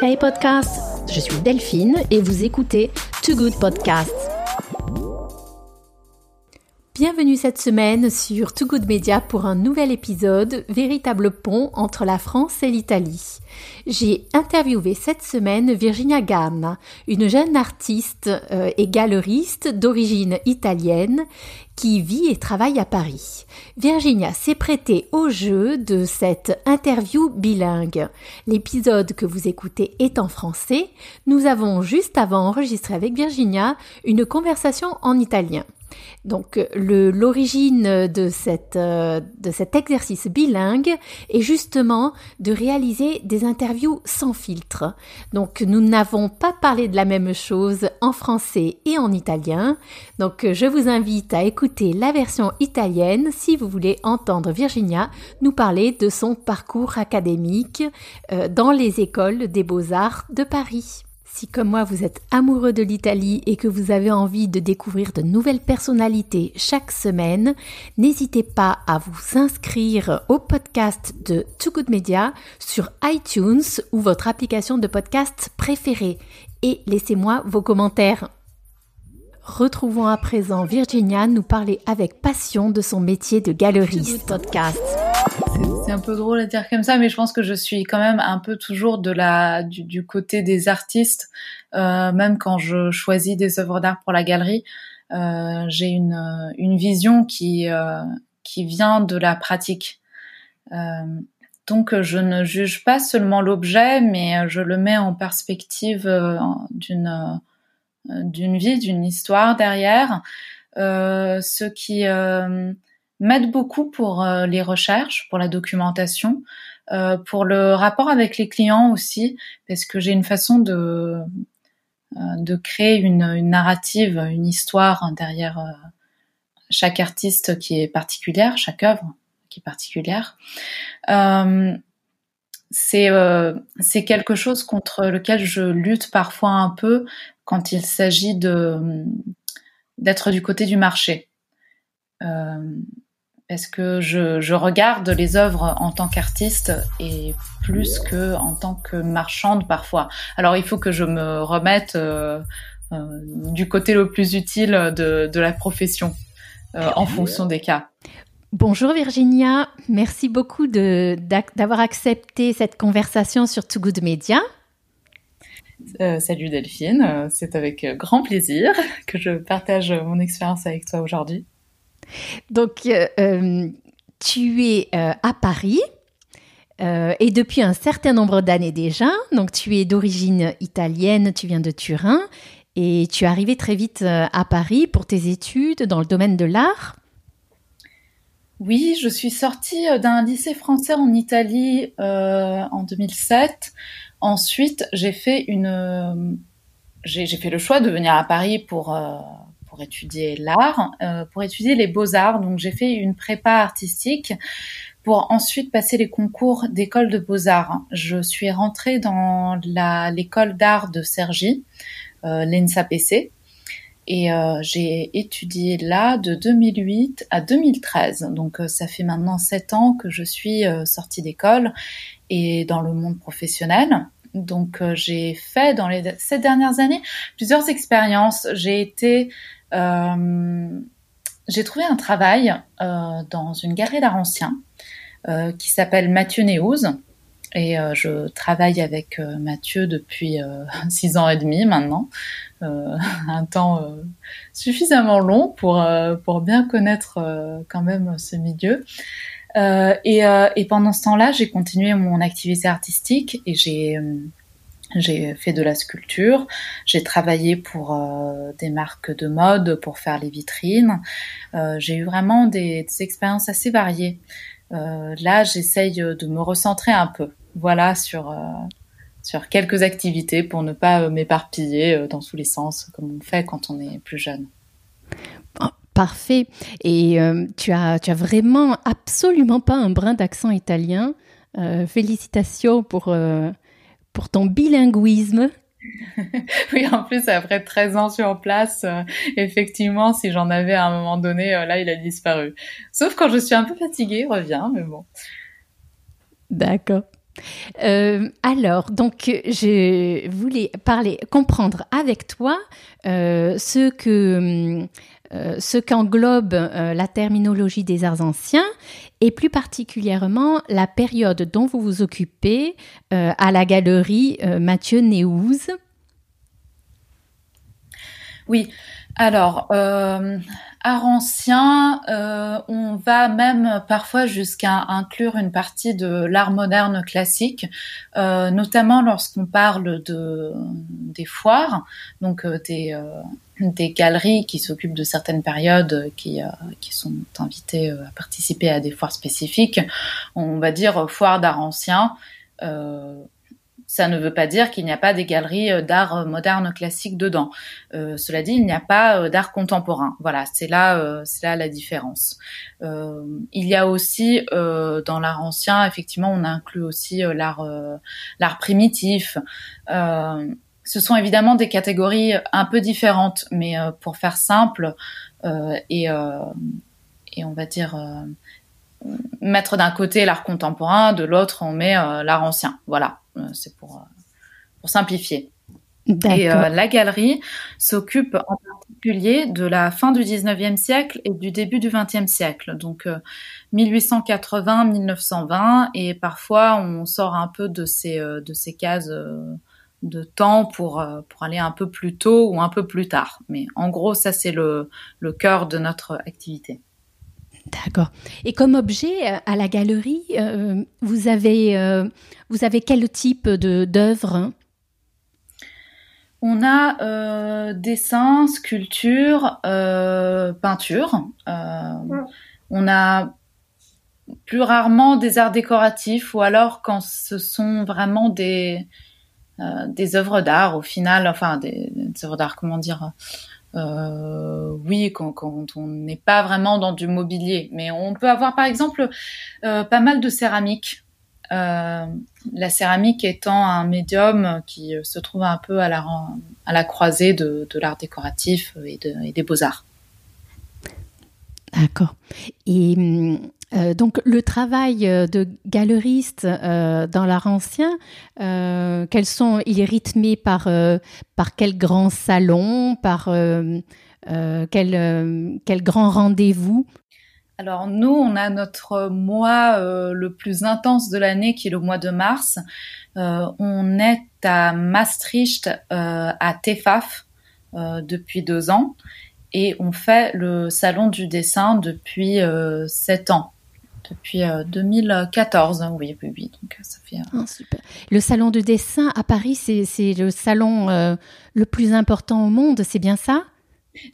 Hey podcast, je suis Delphine et vous écoutez Too Good Podcast. Bienvenue cette semaine sur Too Good Media pour un nouvel épisode, véritable pont entre la France et l'Italie. J'ai interviewé cette semaine Virginia Gamma, une jeune artiste euh, et galeriste d'origine italienne qui vit et travaille à Paris. Virginia s'est prêtée au jeu de cette interview bilingue. L'épisode que vous écoutez est en français. Nous avons juste avant enregistré avec Virginia une conversation en italien. Donc l'origine de, cette, euh, de cet exercice bilingue est justement de réaliser des interviews sans filtre. Donc nous n'avons pas parlé de la même chose en français et en italien. Donc je vous invite à écouter la version italienne si vous voulez entendre Virginia nous parler de son parcours académique euh, dans les écoles des beaux-arts de Paris. Si comme moi vous êtes amoureux de l'Italie et que vous avez envie de découvrir de nouvelles personnalités chaque semaine, n'hésitez pas à vous inscrire au podcast de Too Good Media sur iTunes ou votre application de podcast préférée et laissez-moi vos commentaires. Retrouvons à présent Virginia nous parler avec passion de son métier de galeriste. Podcast. C'est un peu drôle à dire comme ça, mais je pense que je suis quand même un peu toujours de la du, côté des artistes, euh, même quand je choisis des œuvres d'art pour la galerie. Euh, j'ai une, une vision qui euh, qui vient de la pratique. Euh, donc je ne juge pas seulement l'objet, mais je le mets en perspective euh, d'une d'une vie, d'une histoire derrière. ce qui m'aide beaucoup pour euh, les recherches, pour la documentation, euh, pour le rapport avec les clients aussi, parce que j'ai une façon de euh, de créer une, une, narrative, une histoire derrière chaque artiste qui est particulière, chaque œuvre qui est particulière. C'est quelque chose contre lequel je lutte parfois un peu quand il s'agit d'être du côté du marché. Parce que je, je, regarde les œuvres en tant qu'artiste et plus que en tant que marchande parfois. Alors il faut que je me remette euh, euh, du côté le plus utile de, de la profession euh, en fonction des cas. Bonjour Virginia, merci beaucoup d'avoir accepté cette conversation sur Too Good Media. Euh, salut Delphine, c'est avec grand plaisir que je partage mon expérience avec toi aujourd'hui. Donc, euh, euh, tu es euh, à Paris. et depuis un certain nombre d'années déjà, donc tu es d'origine italienne, tu viens de Turin, et tu es arrivé très vite à Paris pour tes études dans le domaine de l'art. Oui, je suis sortie d'un lycée français en Italie en 2007. Ensuite, j'ai fait une, j'ai fait le choix de venir à Paris pour pour étudier l'art, euh, pour étudier les beaux-arts. Donc j'ai fait une prépa artistique pour ensuite passer les concours d'école de beaux-arts. Je suis rentrée dans l'école d'art de Cergy, euh, l'ENSA-PC, et euh, j'ai étudié là de 2008 à 2013. Donc euh, ça fait maintenant sept ans que je suis sortie d'école et dans le monde professionnel. Donc j'ai fait dans les sept dernières années plusieurs expériences. J'ai été euh, j'ai trouvé un travail euh, dans une galerie d'art ancien euh, qui s'appelle Mathieu Néouz. Et je travaille avec Mathieu depuis six ans et demi maintenant, un temps suffisamment long pour pour bien connaître quand même ce milieu. Et, et pendant ce temps-là, j'ai continué mon activité artistique et j'ai j'ai fait de la sculpture, j'ai travaillé pour euh, des marques de mode pour faire les vitrines. Euh, j'ai eu vraiment des, expériences assez variées. Euh, là, j'essaye de me recentrer un peu, voilà, sur euh, sur quelques activités pour ne pas m'éparpiller euh, dans tous les sens comme on fait quand on est plus jeune. Parfait. Et tu as tu as vraiment absolument pas un brin d'accent italien. félicitations pour pour ton bilinguisme. oui, en plus, après 13 ans sur place, euh, effectivement, si j'en avais à un moment donné, euh, là, il a disparu. Sauf quand je suis un peu fatiguée, il revient, mais bon. D'accord. Euh, alors, donc, je voulais parler, comprendre avec toi euh, ce que euh, ce qu'englobe la terminologie des arts anciens et plus particulièrement la période dont vous vous occupez à la galerie Mathieu Néouze. Oui, alors, euh, art ancien, euh, on va même parfois jusqu'à inclure une partie de l'art moderne classique, euh, notamment lorsqu'on parle de des foires, donc euh, des, euh, des galeries qui s'occupent de certaines périodes, qui, qui sont invitées à participer à des foires spécifiques. On va dire foire d'art ancien. Ça ne veut pas dire qu'il n'y a pas des galeries euh, d'art euh, moderne classique dedans. Euh, cela dit, il n'y a pas d'art contemporain. Voilà, c'est là, c'est là la différence. il y a aussi dans l'art ancien, effectivement, on inclut aussi l'art, l'art primitif. ce sont évidemment des catégories un peu différentes, mais pour faire simple et, et on va dire mettre d'un côté l'art contemporain, de l'autre on met l'art ancien. Voilà. Euh, c'est pour, euh, pour simplifier. Et euh, la galerie s'occupe en particulier de la fin du 19e siècle et du début du 20e siècle, donc 1880-1920, et parfois on sort un peu de ces, de ces cases de temps pour, pour aller un peu plus tôt ou un peu plus tard. Mais en gros, ça c'est le, le cœur de notre activité. D'accord. Et comme objet à la galerie, vous avez vous avez quel type de d'œuvre On a euh, dessin, sculpture, euh, peinture. Euh, on a plus rarement des arts décoratifs ou alors quand ce sont vraiment des des œuvres d'art au final, enfin des, œuvres d'art, comment dire oui, quand, quand on n'est pas vraiment dans du mobilier. Mais on peut avoir par exemple pas mal de céramique. Euh, la céramique étant un médium qui se trouve un peu à la, à la croisée de, l'art décoratif et, des beaux-arts. D'accord. Et euh, donc le travail de galeriste euh, dans l'art ancien, quels sont, il est rythmé par, par quel grand salon, par quel, grand rendez-vous? Alors nous, on a notre mois euh, le plus intense de l'année qui est le mois de mars. Euh, on est à Maastricht, euh, à Tefaf, depuis deux ans. Et on fait le salon du dessin depuis sept ans. Depuis 2014, oui, oui, oui. Donc ça fait. Ah, super. Le salon du dessin à Paris, c'est le salon le plus important au monde, c'est bien ça?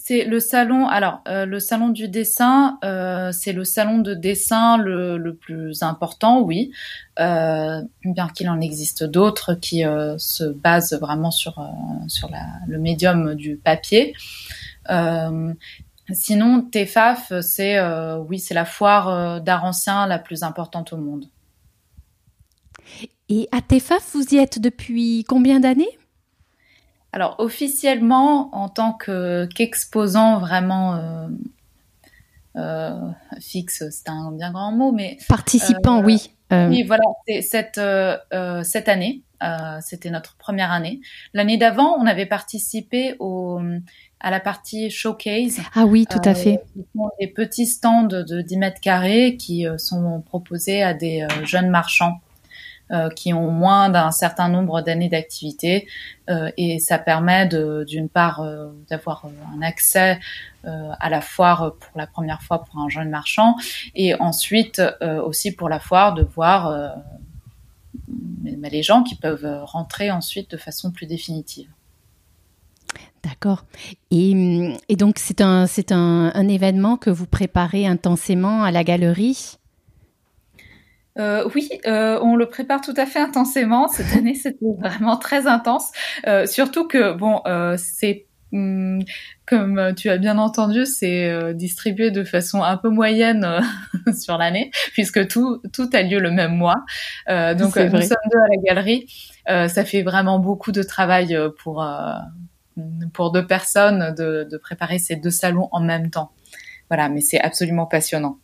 C'est le salon. Alors, euh, le salon du dessin, euh, c'est le salon de dessin le, plus important, oui. Euh, bien qu'il en existe d'autres qui se basent vraiment sur sur le médium du papier. Sinon, TEFAF, c'est oui, c'est la foire d'art ancien la plus importante au monde. Et à TEFAF, vous y êtes depuis combien d'années? Alors officiellement, en tant qu'exposant vraiment euh, euh, fixe, c'est un bien grand mot, mais participant, oui. Euh, oui, voilà, cette cette année, c'était notre première année. L'année d'avant, on avait participé au à la partie showcase. Ah oui, tout à fait. Des petits stands de 10 mètres carrés qui sont proposés à des jeunes marchands euh, qui ont moins d'un certain nombre d'années d'activité euh, et ça permet d'une part euh, d'avoir un accès à la foire pour la première fois pour un jeune marchand et ensuite aussi pour la foire de voir les gens qui peuvent rentrer ensuite de façon plus définitive. D'accord. Et, et, donc c'est un, un, un événement que vous préparez intensément à la galerie? Euh, oui, euh, on le prépare tout à fait intensément. Cette année, c'était vraiment très intense. Euh, surtout que, bon, c'est hum, comme tu as bien entendu, c'est distribué de façon un peu moyenne sur l'année, puisque tout, tout a lieu le même mois. donc, nous sommes deux à la galerie. ça fait vraiment beaucoup de travail pour, pour deux personnes de, préparer ces deux salons en même temps. Voilà, mais c'est absolument passionnant.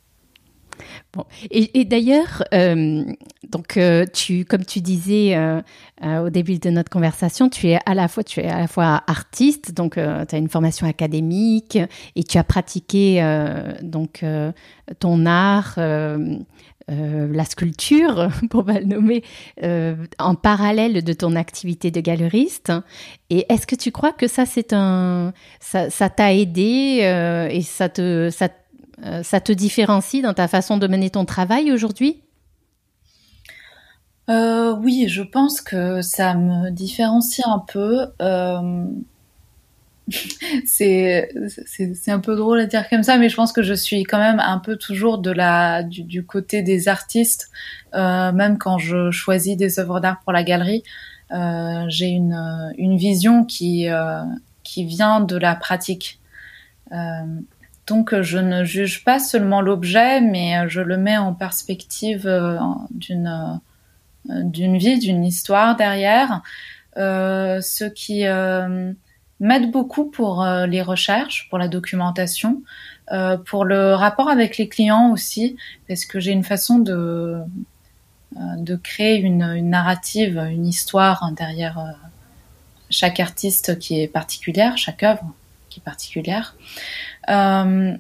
Et, d'ailleurs, euh, donc euh, tu, comme tu disais euh, au début de notre conversation, tu es à la fois, tu es à la fois artiste, donc tu as une formation académique et tu as pratiqué donc ton art. La sculpture, pour pas le nommer, en parallèle de ton activité de galeriste. Et est-ce que tu crois que ça, c'est un, ça, t'a aidé et ça te, ça euh, ça te différencie dans ta façon de mener ton travail aujourd'hui? Euh, Oui, je pense que ça me différencie un peu. Euh, c'est un peu drôle à dire comme ça, mais je pense que je suis quand même un peu toujours de la du, côté des artistes, même quand je choisis des œuvres d'art pour la galerie. J'ai une, une vision qui qui vient de la pratique. Donc je ne juge pas seulement l'objet, mais euh, je le mets en perspective euh, d'une euh, d'une vie, d'une histoire derrière, ce qui m'aide beaucoup pour les recherches, pour la documentation, pour le rapport avec les clients aussi, parce que j'ai une façon de de créer une, une, narrative, une histoire derrière chaque artiste qui est particulière, chaque œuvre qui est particulière. Euh,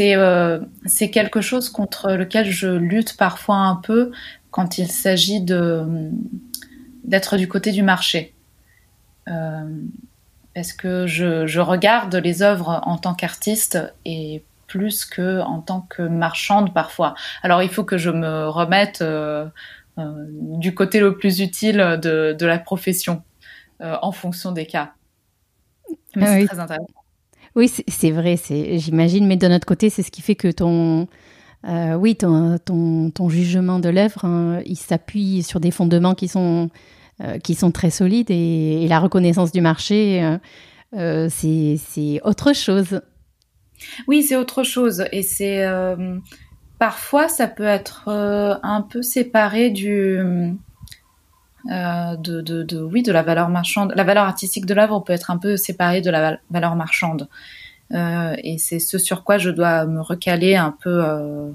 euh, c'est quelque chose contre lequel je lutte parfois un peu quand il s'agit d'être du côté du marché. Euh, parce que je, je, regarde les œuvres en tant qu'artiste et plus que en tant que marchande parfois. Alors il faut que je me remette euh, euh du côté le plus utile de, de la profession en fonction des cas. Mais ah c'est très intéressant. Oui, c'est vrai, j'imagine, mais de notre côté, c'est ce qui fait que ton, euh, oui, ton, ton, jugement de l'œuvre, hein, il s'appuie sur des fondements qui sont, euh, qui sont très solides et, la reconnaissance du marché, euh, c'est autre chose. Oui, c'est autre chose et c'est parfois ça peut être un peu séparé du euh, de, de, oui, de la valeur marchande. La valeur artistique de l'œuvre peut être un peu séparée de la valeur marchande. Euh, et c'est ce sur quoi je dois me recaler un peu euh,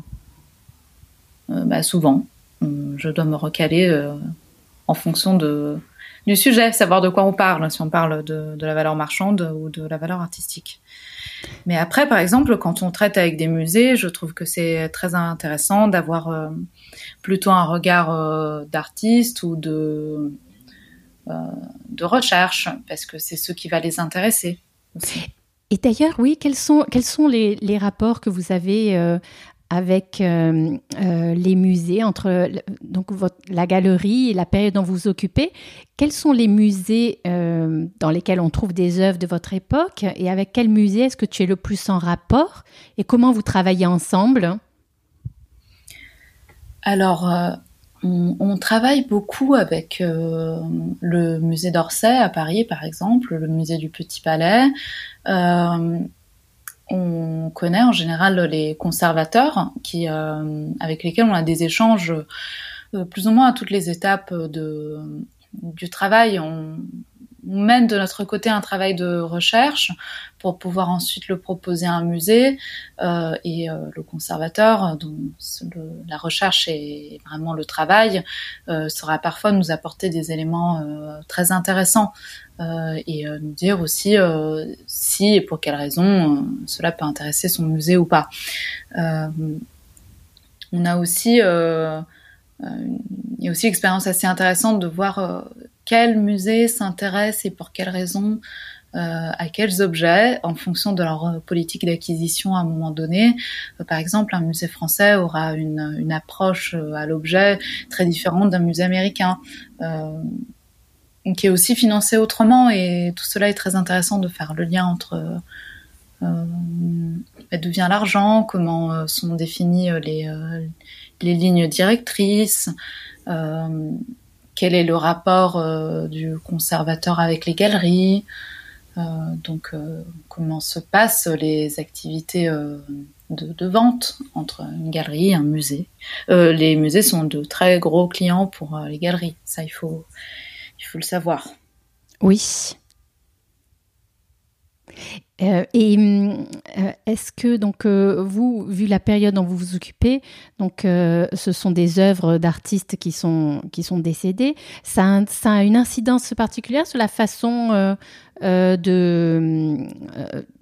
euh bah, souvent. Je dois me recaler euh, en fonction de, du sujet, savoir de quoi on parle, si on parle de, de la valeur marchande ou de la valeur artistique. Mais après, par exemple, quand on traite avec des musées, je trouve que c'est très intéressant d'avoir euh, plutôt un regard euh, d'artiste ou de, euh, de recherche, parce que c'est ce qui va les intéresser. Et d'ailleurs, oui, quels sont, quels sont les, les rapports que vous avez avec euh, euh, les musées, entre donc la galerie et la période dont vous vous occupez. Quels sont les musées euh, dans lesquels on trouve des œuvres de votre époque et avec quel musée est-ce que tu es le plus en rapport et comment vous travaillez ensemble? Alors, on, travaille beaucoup avec le musée d'Orsay à Paris, par exemple, le musée du Petit Palais on connaît en général les conservateurs qui, euh, avec lesquels on a des échanges euh, plus ou moins à toutes les étapes de, du travail. On, mène de notre côté un travail de recherche pour pouvoir ensuite le proposer à un musée euh, et euh, le conservateur, dont le, la recherche est vraiment le travail, euh, sera parfois nous apporter des éléments très intéressants euh, et euh, nous dire aussi euh, si et pour quelles raisons cela peut intéresser son musée ou pas. on a aussi, il y a aussi l'expérience assez intéressante de voir quel musée s'intéresse et pour quelles raisons à quels objets en fonction de leur politique d'acquisition à un moment donné. par exemple, un musée français aura une, approche à l'objet très différente d'un musée américain qui est aussi financé autrement et tout cela est très intéressant de faire le lien entre euh, d'où vient l'argent, comment euh, sont définies euh, les, euh, lignes directrices, euh, quel est le rapport du conservateur avec les galeries, donc comment se passent les activités de, de, vente entre une galerie et un musée. les musées sont de très gros clients pour les galeries, ça il faut il faut le savoir. Oui. Euh, et euh, est-ce que donc euh, vous, vu la période dont vous vous occupez, donc ce sont des œuvres d'artistes qui sont qui sont décédés, ça a, une incidence particulière sur la façon de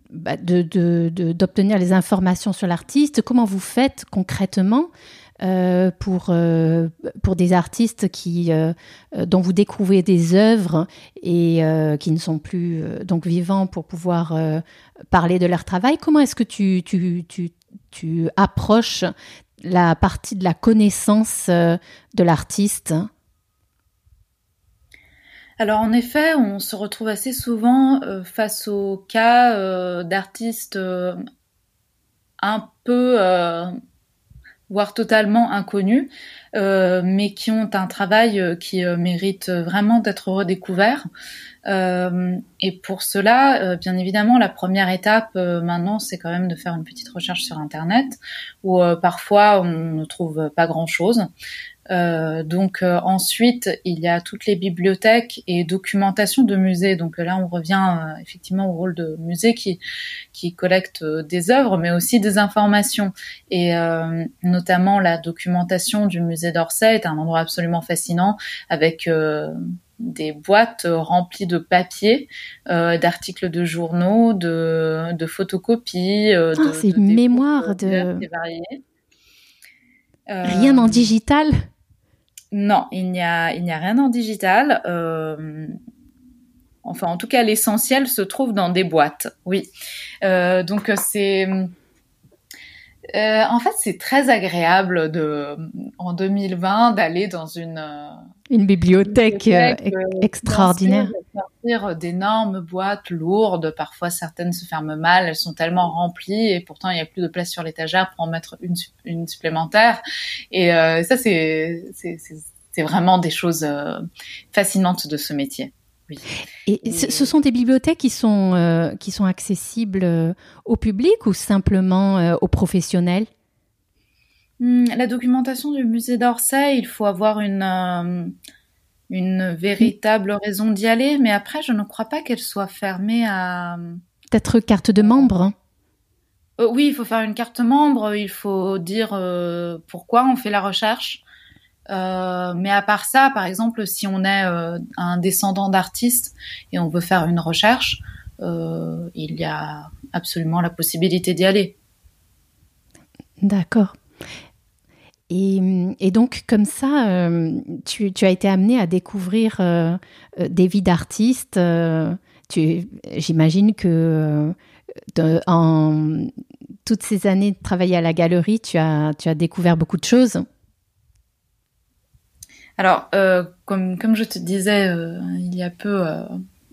bah, d'obtenir les informations sur l'artiste? Comment vous faites concrètement euh, pour, euh, pour des artistes qui, euh, dont vous découvrez des œuvres et qui ne sont plus donc vivants pour pouvoir parler de leur travail. Comment est-ce que tu, tu, tu, tu, approches la partie de la connaissance de l'artiste? Alors en effet, on se retrouve assez souvent face au cas d'artistes un peu voire totalement inconnus, euh, mais qui ont un travail euh, qui euh, mérite vraiment d'être redécouvert. et pour cela, bien évidemment, la première étape maintenant, c'est quand même de faire une petite recherche sur Internet, où parfois on ne trouve pas grand-chose. Euh, donc euh, ensuite, il y a toutes les bibliothèques et documentations de musées. Donc là, on revient euh, effectivement au rôle de musée qui qui collecte des œuvres, mais aussi des informations. Et notamment la documentation du musée d'Orsay est un endroit absolument fascinant avec des boîtes remplies de papier, d'articles de journaux, de, de photocopies. Ah, c'est une mémoire de. Rien en digital non, il n'y a, a rien en digital. Euh, enfin, en tout cas, l'essentiel se trouve dans des boîtes. Oui. Euh, donc c'est, euh, en fait, c'est très agréable de, en 2020, d'aller dans une une bibliothèque, extraordinaire. Sortir d'énormes boîtes lourdes. Parfois, certaines se ferment mal. Elles sont tellement remplies et pourtant il n'y a plus de place sur l'étagère pour en mettre une, une supplémentaire. Et ça, c'est vraiment des choses euh, fascinantes de ce métier. Oui. Et, ce sont des bibliothèques qui sont, euh, qui sont accessibles euh, au public ou simplement aux professionnels? La documentation du musée d'Orsay, il faut avoir une, une véritable raison d'y aller, mais après, je ne crois pas qu'elle soit fermée à... Peut-être carte de membre hein Oui, il faut faire une carte membre, il faut dire pourquoi on fait la recherche. Euh, mais à part ça, par exemple, si on est euh, un descendant d'artiste et on veut faire une recherche, euh, il y a absolument la possibilité d'y aller. D'accord. Et, donc, comme ça, tu, as été amené à découvrir des vies d'artistes. J'imagine que en toutes ces années de travail à la galerie, tu as, découvert beaucoup de choses. Alors, euh, comme, je te disais euh, il y a peu euh,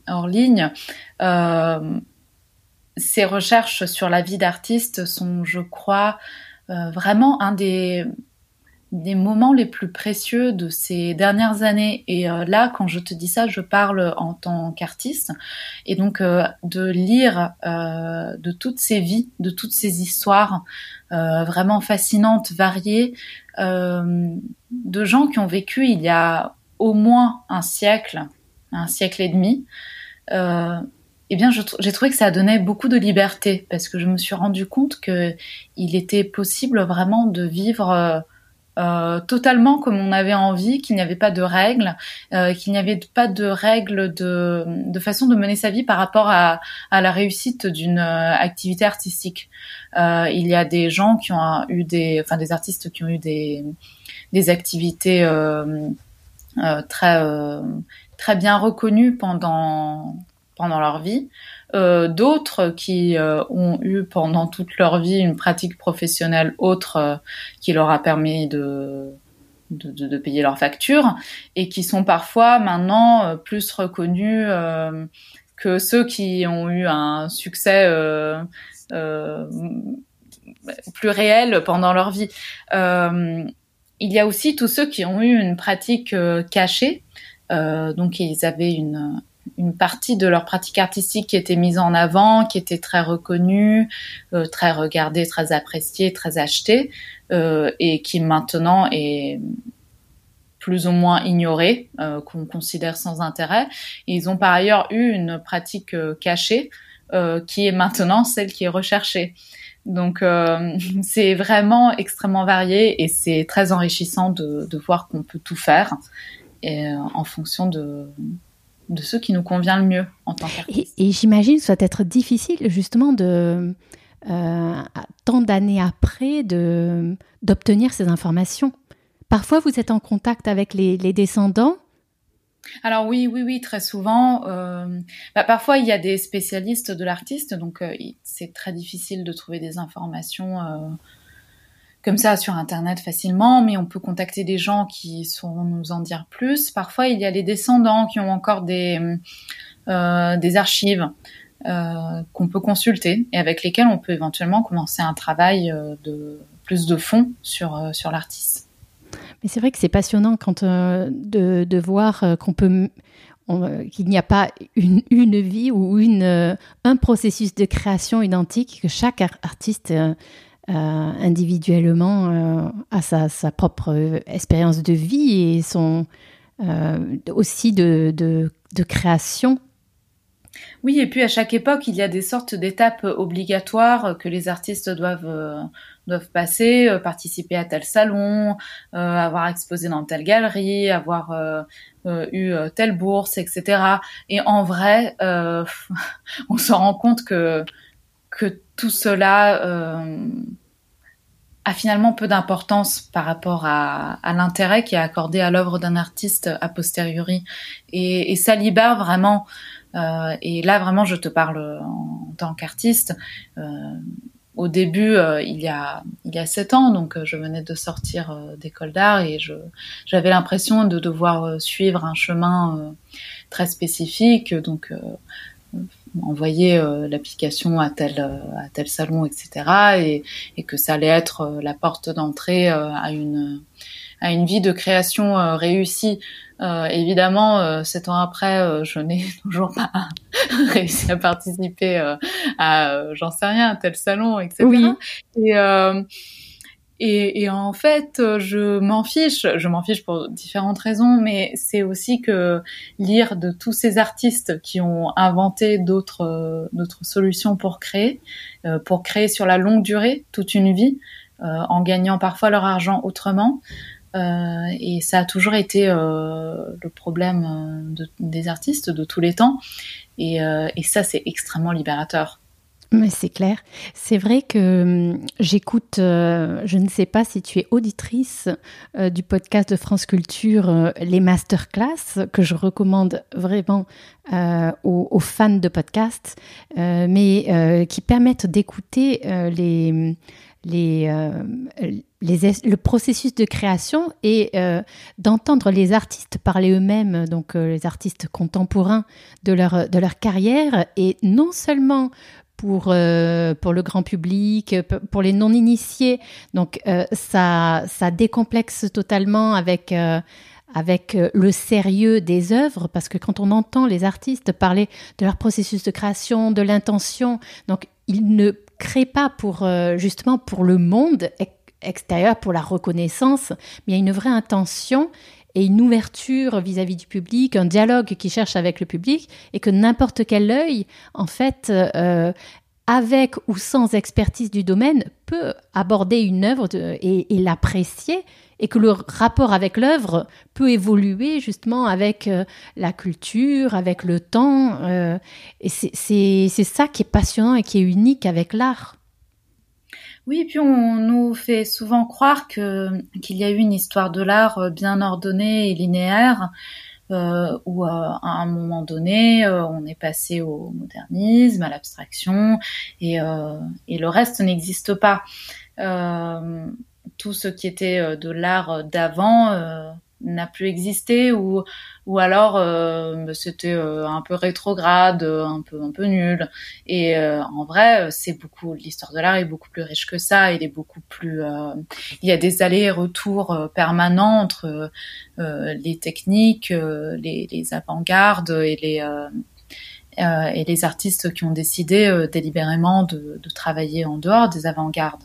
hors ligne, ces recherches sur la vie d'artiste sont, je crois, vraiment un des, des moments les plus précieux de ces dernières années. Et là, quand je te dis ça, je parle en tant qu'artiste. Et donc, de lire de toutes ces vies, de toutes ces histoires vraiment fascinantes, variées, euh, de gens qui ont vécu il y a au moins un siècle, un siècle et demi, euh, eh bien, j'ai trouvé que ça donnait beaucoup de liberté parce que je me suis rendu compte que il était possible vraiment de vivre euh, euh totalement comme on avait envie, qu'il n'y avait pas de règles, euh, qu'il n'y avait pas de règles de, façon de mener sa vie par rapport à, la réussite d'une activité artistique. Il y a des gens qui ont eu des, enfin des artistes qui ont eu des, des activités très très bien reconnues pendant pendant leur vie. Euh, d'autres qui ont eu pendant toute leur vie une pratique professionnelle autre qui leur a permis de, de, payer leurs factures et qui sont parfois maintenant plus reconnus que ceux qui ont eu un succès euh, plus réels pendant leur vie. Euh, il y a aussi tous ceux qui ont eu une pratique euh, cachée, donc ils avaient une, une partie de leur pratique artistique qui était mise en avant, qui était très reconnue, très regardée, très appréciée, très achetée, euh, et qui maintenant est plus ou moins ignorée, euh, qu'on considère sans intérêt. ils ont par ailleurs eu une pratique cachée qui est maintenant celle qui est recherchée. Donc c'est vraiment extrêmement varié et c'est très enrichissant de, voir qu'on peut tout faire en fonction de, de ce qui nous convient le mieux en tant qu'artiste. Et, j'imagine que ça doit être difficile justement de euh, tant d'années après de d'obtenir ces informations. Parfois, vous êtes en contact avec les, descendants. Alors oui, oui, oui, très souvent. Euh, bah, parfois, il y a des spécialistes de l'artiste, donc euh, c'est très difficile de trouver des informations comme ça sur Internet facilement, mais on peut contacter des gens qui sauront nous en dire plus. Parfois, il y a les descendants qui ont encore des, euh, des archives euh, qu'on peut consulter et avec lesquelles on peut éventuellement commencer un travail euh, de plus de fond sur, sur l'artiste. Mais c'est vrai que c'est passionnant quand de, de, voir qu'on peut qu'il n'y a pas une, une, vie ou une, un processus de création identique, que chaque artiste individuellement euh, à sa, propre expérience de vie et son euh, aussi de création oui, et puis à chaque époque, il y a des sortes d'étapes obligatoires que les artistes doivent doivent passer, participer à tel salon, avoir exposé dans telle galerie, avoir eu telle bourse, etc. Et en vrai, on se rend compte que que tout cela a finalement peu d'importance par rapport à, à l'intérêt qui est accordé à l'œuvre d'un artiste a posteriori. Et, et ça libère vraiment. Euh, et là, vraiment, je te parle en, tant qu'artiste. Euh, au début, euh, il y a il y a sept ans, donc euh, je venais de sortir euh, d'école d'art et je j'avais l'impression de devoir suivre un chemin très spécifique, donc envoyer euh, l'application à tel à tel salon, etc. Et, et que ça allait être euh, la porte d'entrée euh, à une à une vie de création réussie. évidemment, sept ans après, je n'ai toujours pas réussi à participer à, j'en sais rien, à tel salon, etc. Oui. Et et, en fait, je m'en fiche. Je m'en fiche pour différentes raisons, mais c'est aussi que lire de tous ces artistes qui ont inventé d'autres d'autres solutions pour créer, euh, pour créer sur la longue durée, toute une vie, euh, en gagnant parfois leur argent autrement. Euh, et ça a toujours été euh, le problème de, des artistes de tous les temps. Euh, et ça, c'est extrêmement libérateur. C'est clair. C'est vrai que hum, j'écoute, euh, je ne sais pas si tu es auditrice euh, du podcast de France Culture, euh, les masterclass, que je recommande vraiment aux, fans de podcasts, mais qui permettent d'écouter le processus de création et d'entendre les artistes parler eux-mêmes, donc les artistes contemporains de leur, de leur carrière, et non seulement pour, euh, pour le grand public, pour les non-initiés. Donc euh, ça, ça décomplexe totalement avec, euh, avec le sérieux des œuvres, parce que quand on entend les artistes parler de leur processus de création, de l'intention, donc ils ne créent pas pour justement pour le monde extérieur, pour la reconnaissance, mais il y a une vraie intention et une ouverture vis-à-vis du public, un dialogue qui cherche avec le public, et que n'importe quel œil, en fait, euh, avec ou sans expertise du domaine, peut aborder une œuvre et, l'apprécier, et que le rapport avec l'œuvre peut évoluer justement avec euh, la culture, avec le temps. Euh, et c'est ça qui est passionnant et qui est unique avec l'art. Oui, puis on nous fait souvent croire que qu'il y a eu une histoire de l'art euh, bien ordonnée et linéaire, euh, où euh, à un moment donné, on est passé au modernisme, à l'abstraction, et, et le reste n'existe pas. tout ce qui était de l'art d'avant n'a plus existé ou ou alors euh, c'était euh, un peu rétrograde, un peu un peu nul. Et euh, en vrai, c'est beaucoup l'histoire de l'art est beaucoup plus riche que ça. Il est beaucoup plus. il y a des allers-retours permanents entre les techniques, les, les avant-gardes et les et les artistes qui ont décidé délibérément de, de, travailler en dehors des avant-gardes,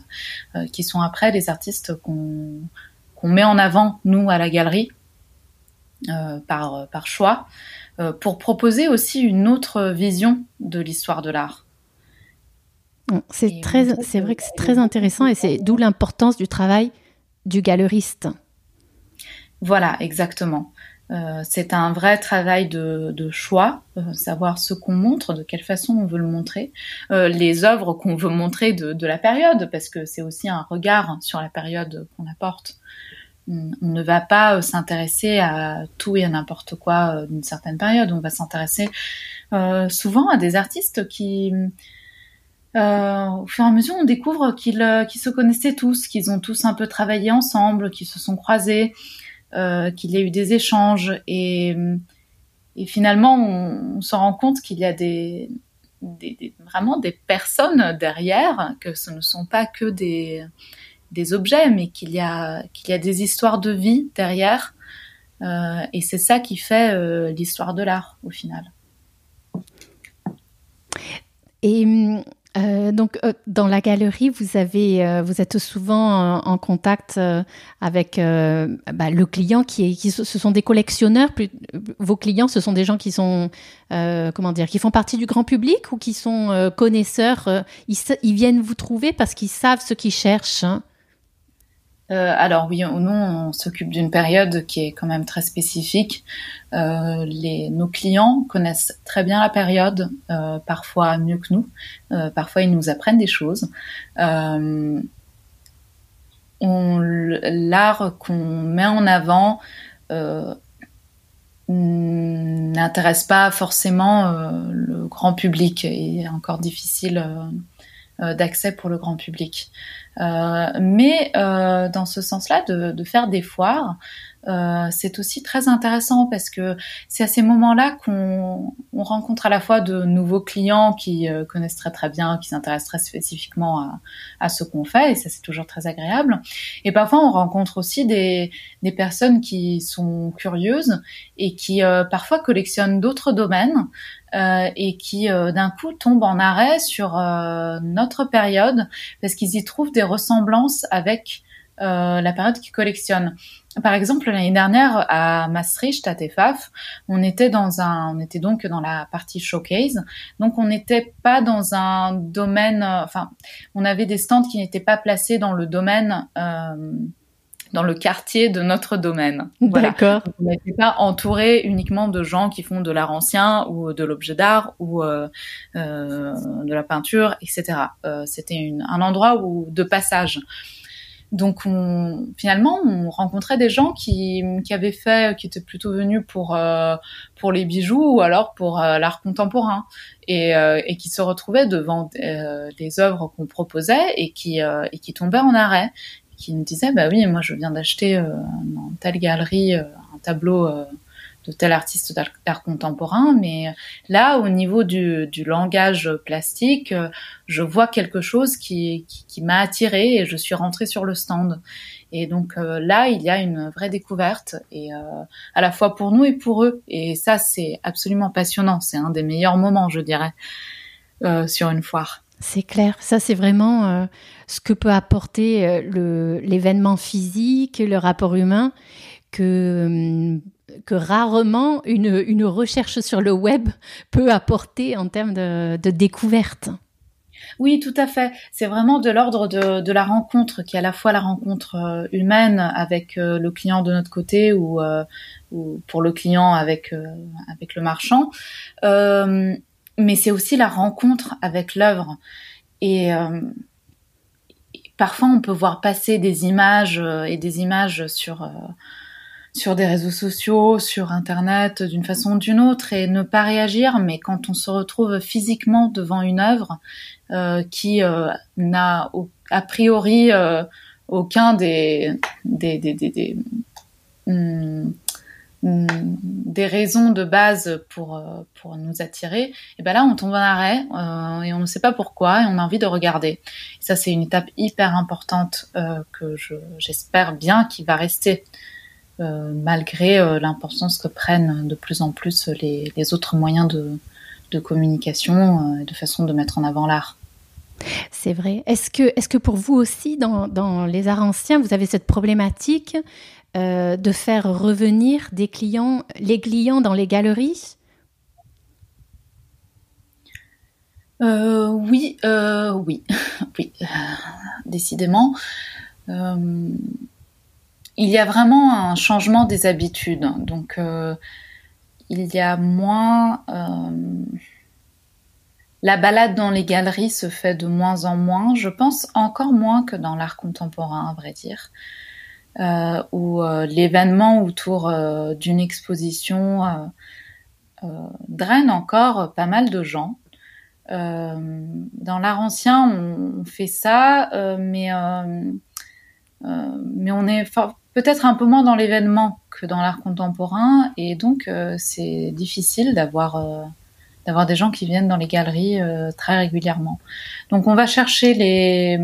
qui sont après les artistes qu'on qu'on met en avant, nous, à la galerie, euh, par, par choix, euh, pour proposer aussi une autre vision de l'histoire de l'art. C'est très, c'est vrai que c'est très intéressant et c'est d'où l'importance du travail du galeriste. Voilà, exactement. Euh, c'est un vrai travail de, choix, euh, savoir ce qu'on montre, de quelle façon on veut le montrer, euh, les œuvres qu'on veut montrer de, la période, parce que c'est aussi un regard sur la période qu'on apporte. On, ne va pas s'intéresser à tout et à n'importe quoi d'une certaine période, on va s'intéresser souvent à des artistes qui, au fur et à mesure, on découvre qu'ils se connaissaient tous, qu'ils ont tous un peu travaillé ensemble, qu'ils se sont croisés, euh, qu'il y a eu des échanges et, finalement on, se rend compte qu'il y a des, des, vraiment des personnes derrière, que ce ne sont pas que des, des objets, mais qu'il y a qu'il y a des histoires de vie derrière. Euh, et c'est ça qui fait euh, l'histoire de l'art au final. Et euh, donc, euh, dans la galerie, vous avez, euh, vous êtes souvent en, contact avec bah, le client qui est, qui, ce sont des collectionneurs. vos clients, ce sont des gens qui sont, comment dire, qui font partie du grand public ou qui sont connaisseurs. Ils, ils, viennent vous trouver parce qu'ils savent ce qu'ils cherchent. Hein? Euh, alors oui ou non, on s'occupe d'une période qui est quand même très spécifique. Euh, nos clients connaissent très bien la période, euh, parfois mieux que nous. Parfois, ils nous apprennent des choses. L'art qu'on met en avant n'intéresse pas forcément le grand public et est encore difficile d'accès pour le grand public. Euh, mais euh, dans ce sens-là, de, faire des foires, euh, c'est aussi très intéressant parce que c'est à ces moments-là qu'on on rencontre à la fois de nouveaux clients qui euh, connaissent très très bien, qui s'intéressent très spécifiquement à, à ce qu'on fait, et ça c'est toujours très agréable. Et parfois on rencontre aussi des, des personnes qui sont curieuses et qui euh, parfois collectionnent d'autres domaines euh, et qui euh, d'un coup tombent en arrêt sur euh, notre période parce qu'ils y trouvent des ressemblances avec la période qu'ils collectionnent. Par exemple, l'année dernière à Maastricht, à TEFAF, on était dans un, on était donc dans la partie showcase. Donc, on n'était pas dans un domaine, enfin, on avait des stands qui n'étaient pas placés dans le domaine euh, dans le quartier de notre domaine. D'accord. On n'était pas entouré uniquement de gens qui font de l'art ancien ou de l'objet d'art ou euh, euh, de la peinture, etc. Euh, C'était un endroit où de passage. Donc on, finalement, on rencontrait des gens qui, qui avaient fait, qui étaient plutôt venus pour euh, pour les bijoux ou alors pour euh, l'art contemporain. Et, euh, et qui se retrouvaient devant des œuvres qu'on proposait et qui et qui tombaient en arrêt. Qui me disait bah oui moi je viens d'acheter euh, dans telle galerie euh, un tableau euh, de tel artiste d'art contemporain mais là au niveau du, langage plastique je vois quelque chose qui, m'a attiré et je suis rentrée sur le stand. Et donc là il y a une vraie découverte et à la fois pour nous et pour eux. Et ça c'est absolument passionnant. C'est un des meilleurs moments je dirais sur une foire. C'est clair, ça c'est vraiment euh, ce que peut apporter euh, l'événement physique, le rapport humain, que, hum, que rarement une, une, recherche sur le web peut apporter en termes de, de découverte. Oui, tout à fait. C'est vraiment de l'ordre de, de, la rencontre, qui est à la fois la rencontre euh, humaine avec le client de notre côté ou, ou pour le client avec, avec le marchand, mais c'est aussi la rencontre avec l'œuvre. Et euh, parfois, on peut voir passer des images euh, et des images sur euh, sur des réseaux sociaux, sur Internet, d'une façon ou d'une autre, et ne pas réagir. Mais quand on se retrouve physiquement devant une œuvre euh, qui n'a a priori aucun des des, des, des, des hmm, des raisons de base pour, euh, pour nous attirer, et ben là on tombe en arrêt euh, et on ne sait pas pourquoi et on a envie de regarder. ça c'est une étape hyper importante euh, que j'espère bien qui va rester malgré l'importance que prennent de plus en plus les, les autres moyens de, de communication et de façon de mettre en avant l'art. C'est vrai. Est-ce que, est que pour vous aussi, dans, dans les arts anciens, vous avez cette problématique euh, de faire revenir des clients, les clients dans les galeries? Oui, oui, oui, décidément. Il y a vraiment un changement des habitudes. Donc, il y a moins la balade dans les galeries se fait de moins en moins, je pense encore moins que dans l'art contemporain, à vrai dire, euh, où euh, l'événement autour euh, d'une exposition draine encore pas mal de gens. dans l'art ancien, on, fait ça, mais mais on est peut-être un peu moins dans l'événement que dans l'art contemporain, et donc c'est difficile d'avoir d'avoir des gens qui viennent dans les galeries euh, très régulièrement. Donc on va chercher les,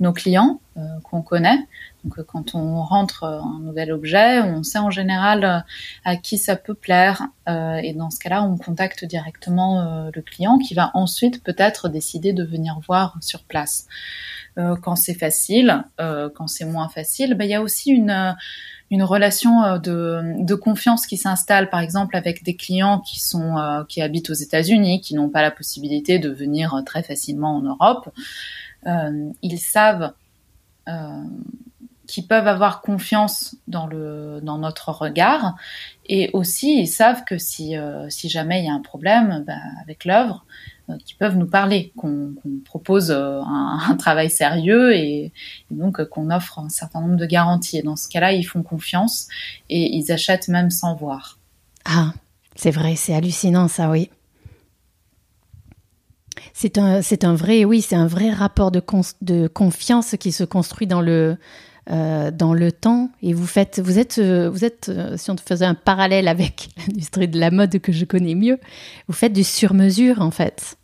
nos clients euh, qu'on connaît. Donc euh, quand on rentre un nouvel objet, on sait en général à qui ça peut plaire. et dans ce cas-là, on contacte directement le client qui va ensuite peut-être décider de venir voir sur place. quand c'est facile, quand c'est moins facile, ben, il y a aussi une une relation euh, de, confiance qui s'installe, par exemple, avec des clients qui sont euh, qui habitent aux États-Unis, qui n'ont pas la possibilité de venir euh, très facilement en Europe. ils savent qu'ils peuvent avoir confiance dans le dans notre regard et aussi ils savent que si si jamais il y a un problème ben, avec l'œuvre euh, qui peuvent nous parler, qu'on propose euh, un, travail sérieux et, donc euh, qu'on offre un certain nombre de garanties. Et dans ce cas-là, ils font confiance et ils achètent même sans voir. Ah, c'est vrai, c'est hallucinant ça, oui. C'est un, un vrai, oui, c'est un vrai rapport de, de confiance qui se construit dans le, dans le temps. Et vous faites, vous êtes, vous êtes, si on faisait un parallèle avec l'industrie de la mode que je connais mieux, vous faites du sur-mesure en fait.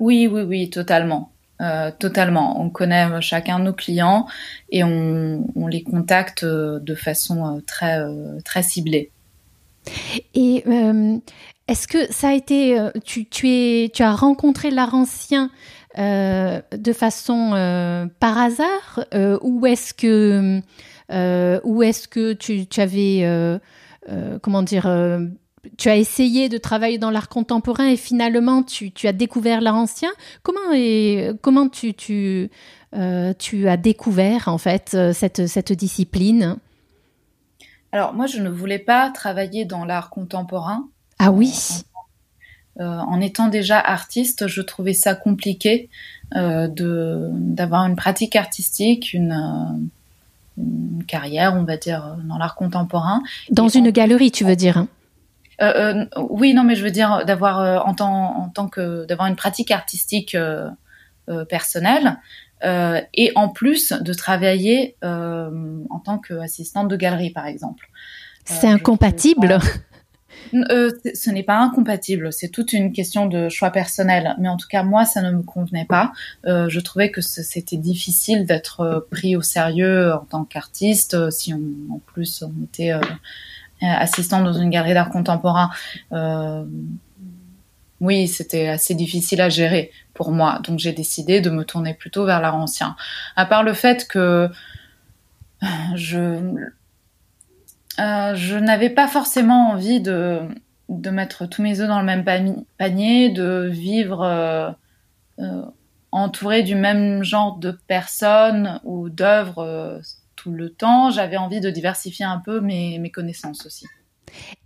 Oui, oui, oui, totalement. Euh, totalement. On connaît chacun nos clients et on, les contacte euh, de façon euh, très, très ciblée. Et est-ce que ça a été, tu, tu, es, tu as rencontré l'art ancien de façon par hasard ou est-ce que, ou est-ce que tu, tu avais, comment dire, tu as essayé de travailler dans l'art contemporain et finalement tu, as découvert l'art ancien? Comment, et, comment tu, tu, euh, tu as découvert en fait euh, cette, cette discipline? Alors moi je ne voulais pas travailler dans l'art contemporain. Ah oui euh, en étant déjà artiste, je trouvais ça compliqué de d'avoir une pratique artistique, une, une, carrière, on va dire, dans l'art contemporain. Dans une galerie, tu veux dire hein? Euh, euh, oui, non, mais je veux dire d'avoir euh, en tant en tant que d'avoir une pratique artistique personnelle et en plus de travailler en tant qu'assistante de galerie, par exemple. C'est incompatible. Ce n'est pas incompatible, c'est toute une question de choix personnel. Mais en tout cas, moi, ça ne me convenait pas. je trouvais que c'était difficile d'être pris au sérieux en tant qu'artiste si en plus on était euh, assistant dans une galerie d'art contemporain, euh, oui, c'était assez difficile à gérer pour moi. Donc j'ai décidé de me tourner plutôt vers l'art ancien. À part le fait que je euh, je n'avais pas forcément envie de, de mettre tous mes œufs dans le même panier, de vivre euh, entouré du même genre de personnes ou d'œuvres le temps. J'avais envie de diversifier un peu mes, mes connaissances aussi.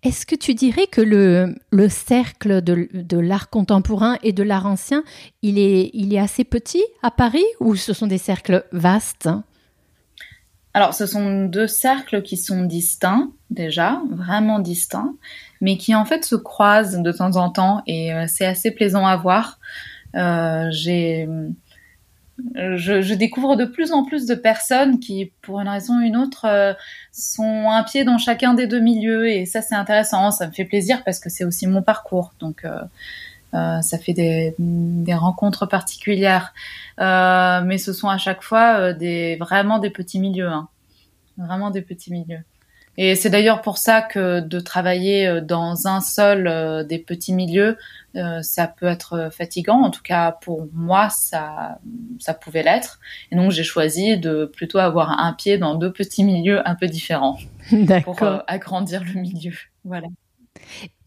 Est-ce que tu dirais que le, le cercle de, de l'art contemporain et de l'art ancien, il est, il est assez petit à Paris ou ce sont des cercles vastes? Alors, ce sont deux cercles qui sont distincts déjà, vraiment distincts, mais qui en fait se croisent de temps en temps et euh, c'est assez plaisant à voir. Euh, j'ai je, découvre de plus en plus de personnes qui, pour une raison ou une autre, euh, sont un pied dans chacun des deux milieux. Et ça, c'est intéressant. Ça me fait plaisir parce que c'est aussi mon parcours. Donc, euh, euh ça fait des, des rencontres particulières. Euh, mais ce sont à chaque fois des, vraiment des petits milieux. Hein. Vraiment des petits milieux. Et c'est d'ailleurs pour ça que de travailler dans un seul des petits milieux, euh, ça peut être fatigant. En tout cas, pour moi, ça, ça pouvait l'être. Et donc, j'ai choisi de plutôt avoir un pied dans deux petits milieux un peu différents pour euh, agrandir le milieu. Voilà.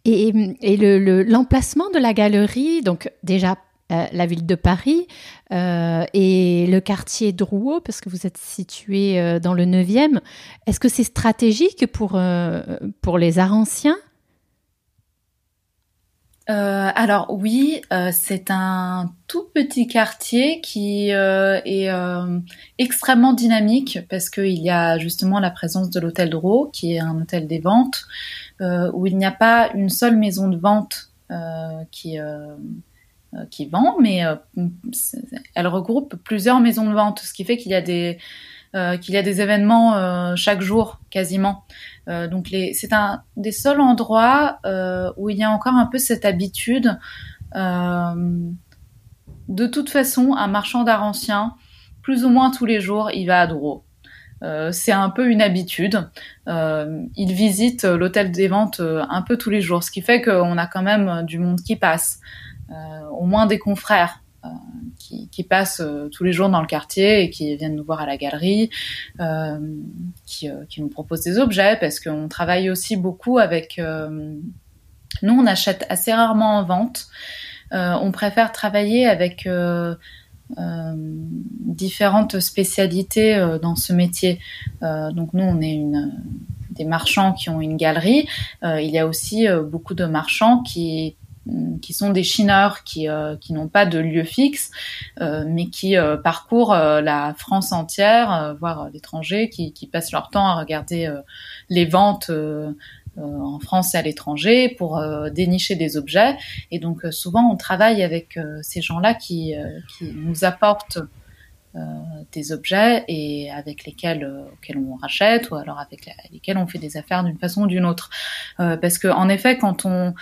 Et, et l'emplacement le, de la galerie, donc déjà la ville de Paris et le quartier Drouot, parce que vous êtes situé dans le 9e. Est-ce que c'est stratégique pour, pour les arts anciens euh, alors oui, euh, c'est un tout petit quartier qui euh, est extrêmement dynamique parce qu'il y a justement la présence de l'hôtel Dro, qui est un hôtel des ventes, où il n'y a pas une seule maison de vente qui qui vend, mais elle regroupe plusieurs maisons de vente, ce qui fait qu'il y a des qu'il y a des événements chaque jour quasiment. Euh, donc c'est un des seuls endroits euh, où il y a encore un peu cette habitude. Euh, de toute façon, un marchand d'art ancien, plus ou moins tous les jours, il va à Douro. c'est un peu une habitude. il visite l'hôtel des ventes un peu tous les jours, ce qui fait qu'on a quand même du monde qui passe, au moins des confrères. Euh, qui, passent euh, tous les jours dans le quartier et qui viennent nous voir à la galerie, euh, qui, qui, nous proposent des objets parce qu'on travaille aussi beaucoup avec. nous, on achète assez rarement en vente. on préfère travailler avec différentes spécialités dans ce métier. donc nous, on est une, des marchands qui ont une galerie. il y a aussi beaucoup de marchands qui qui sont des chineurs qui, euh, qui n'ont pas de lieu fixe, euh, mais qui euh, parcourent la France entière, voire l'étranger, qui, qui, passent leur temps à regarder les ventes en France et à l'étranger pour dénicher des objets. Et donc souvent on travaille avec ces gens-là qui, qui nous apportent des objets et avec lesquels, auxquels on rachète ou alors avec lesquels on fait des affaires d'une façon ou d'une autre. parce que en effet, quand on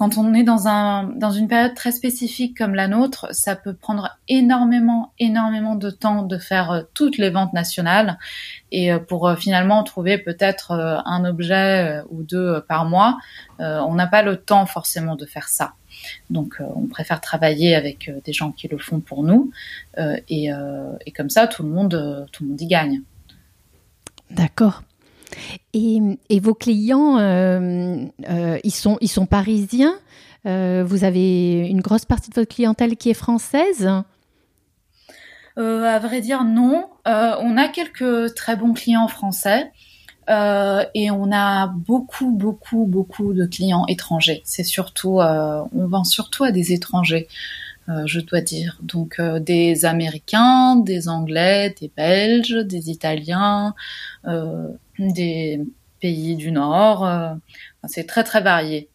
quand on est dans un dans une période très spécifique comme la nôtre, ça peut prendre énormément énormément de temps de faire euh, toutes les ventes nationales et euh, pour euh, finalement trouver peut-être un objet ou deux par mois, on n'a pas le temps forcément de faire ça. Donc, on préfère travailler avec des gens qui le font pour nous, et, et, comme ça, tout le monde, tout le monde y gagne. D'accord. Et, vos clients, euh, euh, ils, sont, ils sont parisiens euh, Vous avez une grosse partie de votre clientèle qui est française À vrai dire, non. on a quelques très bons clients français. et on a beaucoup, beaucoup, beaucoup de clients étrangers. C'est surtout, on vend surtout à des étrangers. Je dois dire. Donc des Américains, des Anglais, des Belges, des Italiens, des pays du Nord. c'est très très varié.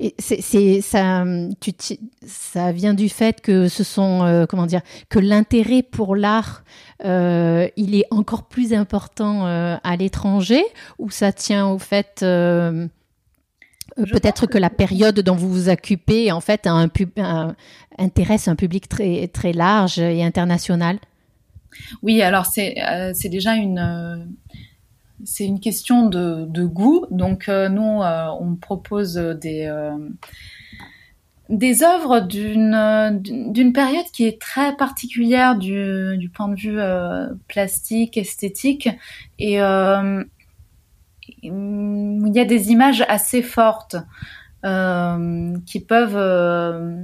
Et c'est ça, tu, ça vient du fait que ce sont comment dire que l'intérêt pour l'art il est encore plus important à l'étranger ou ça tient au fait euh, peut-être que, la période dont vous vous occupez, en fait, un intéresse un public très, très large et international? Oui, alors c'est euh, déjà une, euh, c'est une question de, goût. Donc, nous, on propose des, des œuvres d'une période qui est très particulière du, point de vue plastique, esthétique. Et il y a des images assez fortes euh, qui peuvent euh,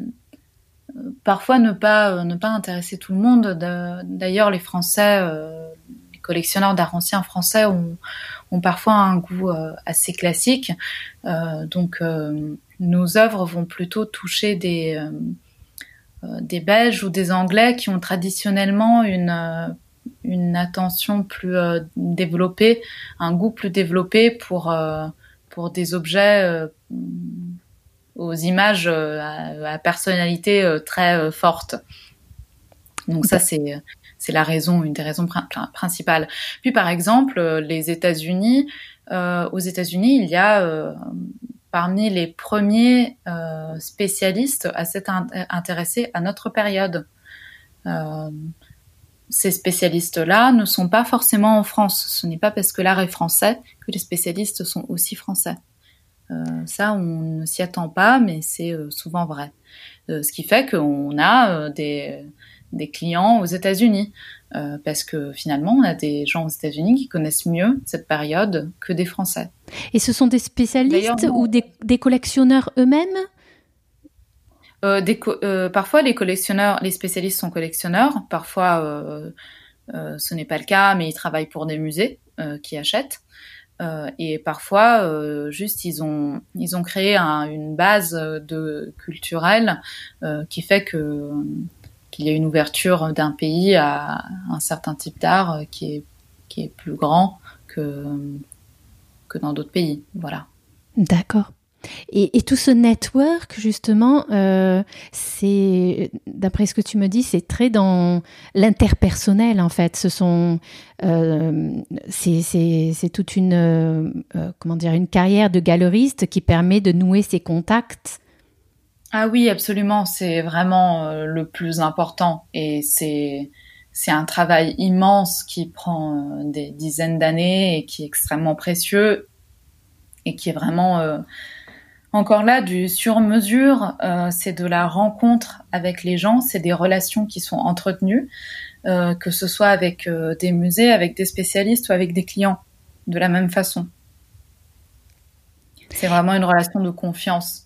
parfois ne pas ne pas intéresser tout le monde. D'ailleurs, les Français, euh, les collectionneurs d'art ancien français ont, parfois un goût assez classique. donc, nos œuvres vont plutôt toucher des des Belges ou des Anglais qui ont traditionnellement une une attention plus euh, développée, un goût plus développé pour euh, pour des objets euh, aux images à, personnalité très forte. Donc ça c'est c'est la raison, une des raisons principales. Puis par exemple, les États-Unis, aux États-Unis, il y a parmi les premiers spécialistes à s'être intéressés à notre période ces spécialistes-là ne sont pas forcément en France. Ce n'est pas parce que l'art est français que les spécialistes sont aussi français. Euh, ça, on ne s'y attend pas, mais c'est euh, souvent vrai. Euh, ce qui fait qu'on a des, des, clients aux États-Unis, parce que finalement, on a des gens aux États-Unis qui connaissent mieux cette période que des Français. Et ce sont des spécialistes ou des, des collectionneurs eux-mêmes? Parfois, les collectionneurs, les spécialistes sont collectionneurs. Parfois, ce n'est pas le cas, mais ils travaillent pour des musées qui achètent. Et parfois, juste, ils ont, ils ont créé une base de culturelle qui fait que qu'il y a une ouverture d'un pays à un certain type d'art qui est, qui est plus grand que, que dans d'autres pays. Voilà. D'accord. Et, tout ce network, justement, euh, c'est, d'après ce que tu me dis, c'est très dans l'interpersonnel, en fait. Ce sont, euh, c'est toute une, euh, comment dire, une carrière de galeriste qui permet de nouer ses contacts. Ah oui, absolument. C'est vraiment le plus important. Et c'est, c'est un travail immense qui prend des dizaines d'années et qui est extrêmement précieux et qui est vraiment euh, encore là du sur-mesure. Euh, c'est de la rencontre avec les gens, c'est des relations qui sont entretenues, euh, que ce soit avec des musées, avec des spécialistes ou avec des clients, de la même façon. C'est vraiment une relation de confiance.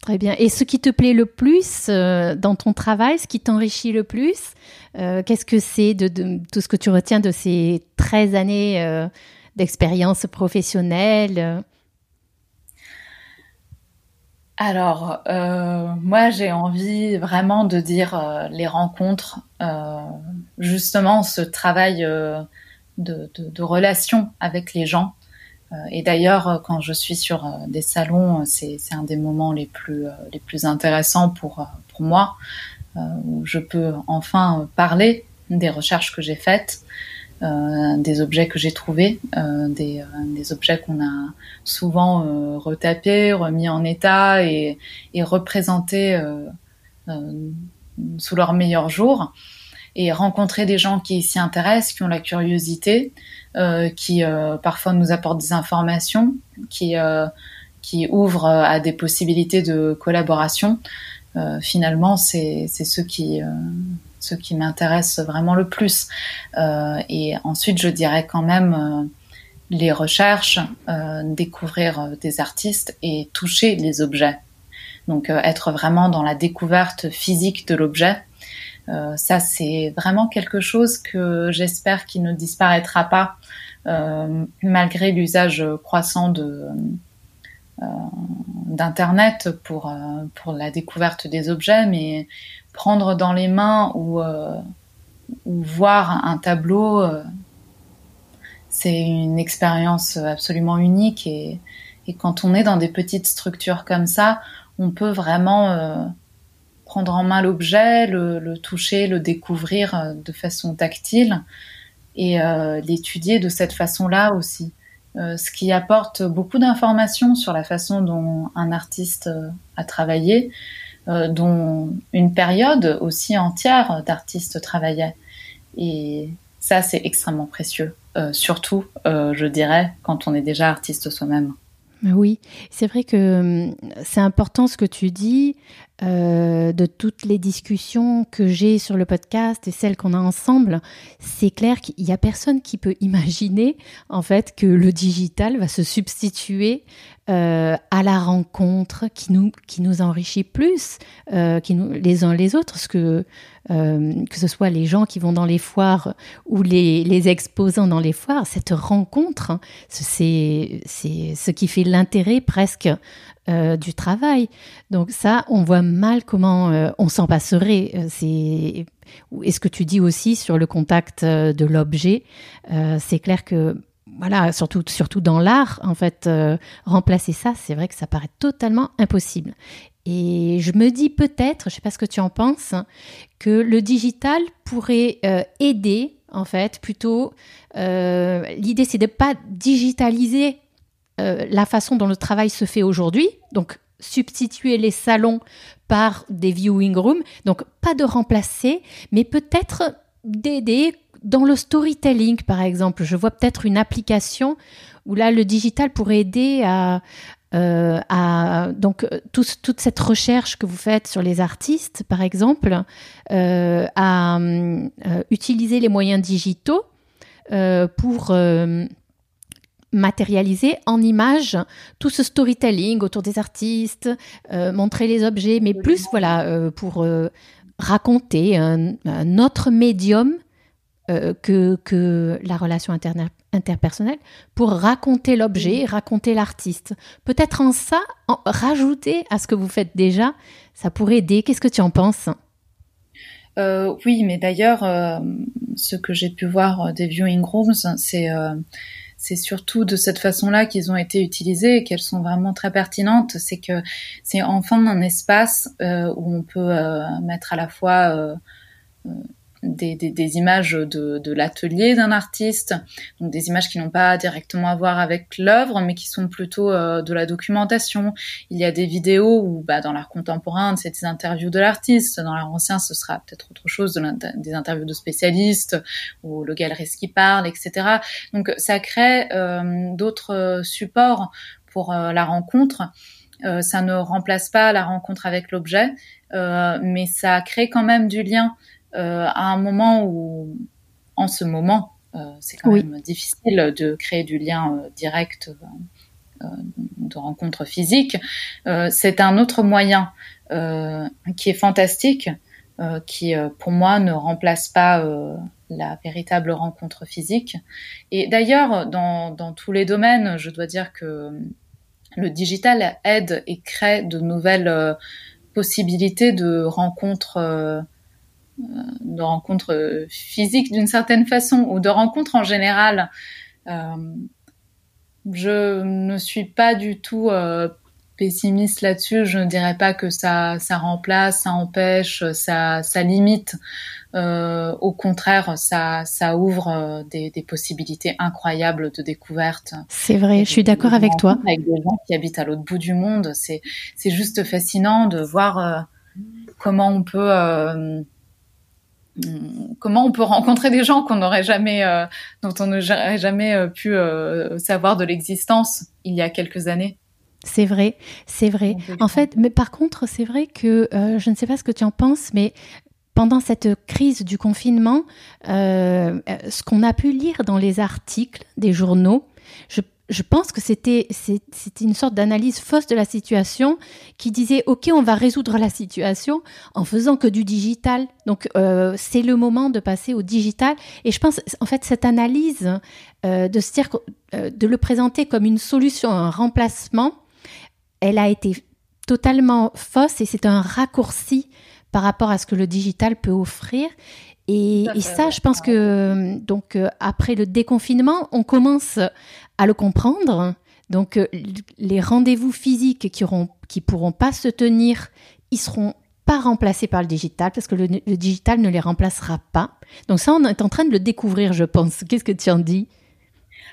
Très bien. Et ce qui te plaît le plus dans ton travail, ce qui t'enrichit le plus, qu'est-ce que c'est de, de, tout ce que tu retiens de ces 13 années d'expérience professionnelle alors, euh, moi, j'ai envie vraiment de dire euh, les rencontres, euh, justement, ce travail de, de, relation avec les gens. et d'ailleurs, quand je suis sur des salons, c'est un des moments les plus, les plus intéressants pour, pour moi, où je peux enfin parler des recherches que j'ai faites, euh, des objets que j'ai trouvés, euh, des, euh, des, objets qu'on a souvent euh, retapés, remis en état et, et représentés sous leur meilleur jour, et rencontrer des gens qui s'y intéressent, qui ont la curiosité, qui parfois nous apportent des informations, qui qui ouvrent à des possibilités de collaboration. finalement, c'est ce qui ce qui m'intéresse vraiment le plus. Euh, et ensuite, je dirais quand même euh, les recherches, euh, découvrir des artistes et toucher les objets. Donc être vraiment dans la découverte physique de l'objet. ça, c'est vraiment quelque chose que j'espère qu'il ne disparaîtra pas malgré l'usage croissant de d'internet pour pour la découverte des objets mais prendre dans les mains ou, euh, voir un tableau, euh, c'est une expérience absolument unique. Et, quand on est dans des petites structures comme ça, on peut vraiment euh, prendre en main l'objet, le, toucher, le découvrir de façon tactile et l'étudier de cette façon-là aussi. ce qui apporte beaucoup d'informations sur la façon dont un artiste a travaillé, dont une période aussi entière d'artistes travaillaient. Et ça, c'est extrêmement précieux, euh, surtout, euh, je dirais, quand on est déjà artiste soi-même. Oui, c'est vrai que hum, c'est important ce que tu dis. Euh, de toutes les discussions que j'ai sur le podcast et celles qu'on a ensemble, c'est clair qu'il n'y a personne qui peut imaginer en fait que le digital va se substituer euh, à la rencontre qui nous, qui nous enrichit plus euh, qui nous, les uns les autres, que, que ce soit les gens qui vont dans les foires ou les, les exposants dans les foires, cette rencontre, c'est ce qui fait l'intérêt presque euh, du travail. Donc ça, on voit mal comment euh, on s'en passerait. Euh, c'est et ce que tu dis aussi sur le contact de l'objet, c'est clair que voilà, surtout, surtout dans l'art, en fait, remplacer ça, c'est vrai que ça paraît totalement impossible. Et je me dis peut-être, je ne sais pas ce que tu en penses, que le digital pourrait aider, en fait, plutôt. L'idée, c'est de ne pas digitaliser la façon dont le travail se fait aujourd'hui. Donc, substituer les salons par des viewing rooms. Donc, pas de remplacer, mais peut-être d'aider dans le storytelling, par exemple, je vois peut-être une application où là, le digital pourrait aider à, euh, donc euh, toute cette recherche que vous faites sur les artistes, par exemple, euh, à utiliser les moyens digitaux pour matérialiser en images tout ce storytelling autour des artistes, euh, montrer les objets, mais plus voilà euh, pour euh, raconter un, autre médium que, que la relation interpersonnelle, pour raconter l'objet, raconter l'artiste. Peut-être en ça, en, rajouter à ce que vous faites déjà, ça pourrait aider. Qu'est-ce que tu en penses? Oui, mais d'ailleurs, ce que j'ai pu voir des viewing rooms, c'est c'est surtout de cette façon-là qu'ils ont été utilisés et qu'elles sont vraiment très pertinentes. C'est que c'est enfin un espace euh, où on peut euh, mettre à la fois euh, des, images de, l'atelier d'un artiste, donc des images qui n'ont pas directement à voir avec l'œuvre, mais qui sont plutôt euh, de la documentation. Il y a des vidéos où, bah, dans l'art contemporain, c'est des interviews de l'artiste. Dans l'art ancien, ce sera peut-être autre chose, des interviews de spécialistes ou le galeriste qui parle, etc. Donc, ça crée euh, d'autres supports pour euh, la rencontre. ça ne remplace pas la rencontre avec l'objet, mais ça crée quand même du lien euh, à un moment où, en ce moment, euh, c'est quand même difficile de créer du lien euh, direct de rencontre physique, c'est un autre moyen qui est fantastique, qui pour moi ne remplace pas la véritable rencontre physique. Et d'ailleurs, dans, dans, tous les domaines, je dois dire que le digital aide et crée de nouvelles possibilités de rencontres de rencontres physiques d'une certaine façon ou de rencontres en général. Euh, je ne suis pas du tout euh, pessimiste là-dessus. Je ne dirais pas que ça, ça remplace, ça empêche, ça, ça limite. Euh, au contraire, ça, ça ouvre des, des, possibilités incroyables de découverte. C'est vrai, je suis d'accord avec toi. Avec des gens qui habitent à l'autre bout du monde, c'est, c'est juste fascinant de voir comment on peut comment on peut rencontrer des gens qu'on n'aurait jamais, euh, dont on n'aurait jamais euh, pu euh, savoir de l'existence il y a quelques années. C'est vrai, c'est vrai. En fait, mais par contre, c'est vrai que je ne sais pas ce que tu en penses, mais pendant cette crise du confinement, ce qu'on a pu lire dans les articles des journaux, je je pense que c'était une sorte d'analyse fausse de la situation qui disait ok on va résoudre la situation en faisant que du digital. Donc euh, c'est le moment de passer au digital. Et je pense en fait cette analyse euh, de se dire euh, de le présenter comme une solution un remplacement elle a été totalement fausse et c'est un raccourci par rapport à ce que le digital peut offrir et, et, ça, je pense que donc après le déconfinement, on commence à le comprendre. Donc euh, les rendez-vous physiques qui auront, qui pourront pas se tenir, ils seront pas remplacés par le digital parce que le, le, digital ne les remplacera pas. Donc ça, on est en train de le découvrir, je pense. Qu'est-ce que tu en dis?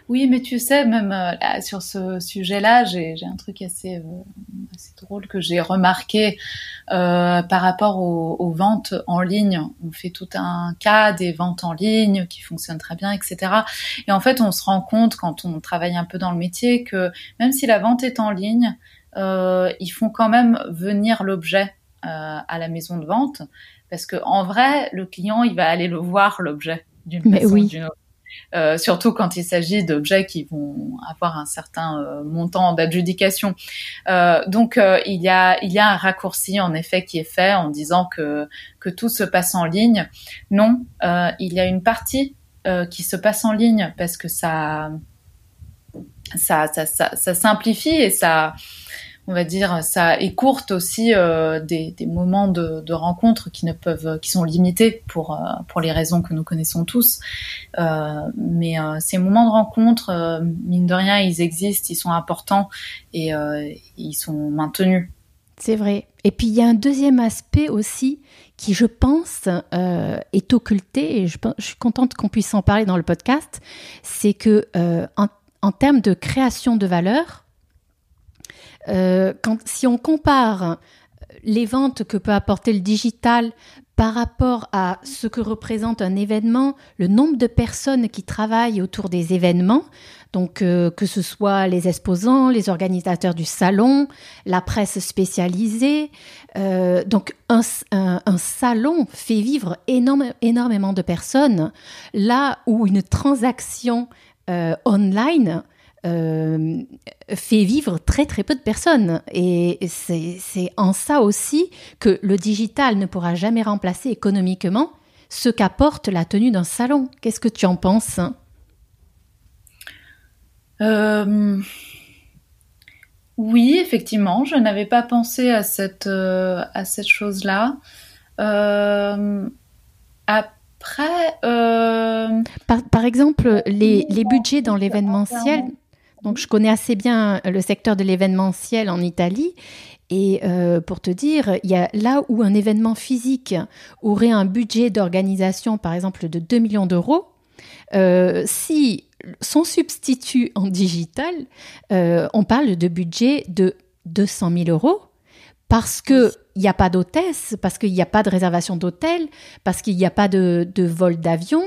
Oui, mais tu sais, même euh, sur ce sujet-là, j'ai un truc assez, euh, assez, drôle que j'ai remarqué euh, par rapport aux, aux, ventes en ligne. On fait tout un cas des ventes en ligne qui fonctionnent très bien, etc. Et en fait, on se rend compte quand on travaille un peu dans le métier que même si la vente est en ligne, euh, ils font quand même venir l'objet euh, à la maison de vente parce que en vrai, le client, il va aller le voir l'objet d'une façon ou d'une autre. Euh, surtout quand il s'agit d'objets qui vont avoir un certain euh, montant d'adjudication. Euh, donc il y a il y a un raccourci en effet qui est fait en disant que que tout se passe en ligne. Non, il y a une partie qui se passe en ligne parce que ça ça, ça, ça, ça simplifie et ça on va dire, ça écourte aussi euh, des, moments de, de, rencontre qui ne peuvent, qui sont limités pour euh, pour les raisons que nous connaissons tous. Euh, mais ces moments de rencontre, mine de rien, ils existent, ils sont importants et ils sont maintenus. C'est vrai. Et puis il y a un deuxième aspect aussi qui, je pense, est occulté et je, je suis contente qu'on puisse en parler dans le podcast. C'est que en, en termes de création de valeur, euh, quand, si on compare les ventes que peut apporter le digital par rapport à ce que représente un événement, le nombre de personnes qui travaillent autour des événements, donc euh, que ce soit les exposants, les organisateurs du salon, la presse spécialisée. Euh, donc un, un, salon fait vivre énormément de personnes, là où une transaction online fait vivre très très peu de personnes. Et c'est en ça aussi que le digital ne pourra jamais remplacer économiquement ce qu'apporte la tenue d'un salon. Qu'est-ce que tu en penses Oui, effectivement, je n'avais pas pensé à cette, à cette chose-là. après. Par, exemple, les, les budgets dans l'événementiel. Donc, je connais assez bien le secteur de l'événementiel en Italie. Et euh, pour te dire, il y a là où un événement physique aurait un budget d'organisation, par exemple, de 2 millions d'euros, euh, si son substitut en digital, euh, on parle de budget de 200 000 euros parce qu'il n'y a pas d'hôtesse, parce qu'il n'y a pas de réservation d'hôtel, parce qu'il n'y a pas de, de vol d'avion,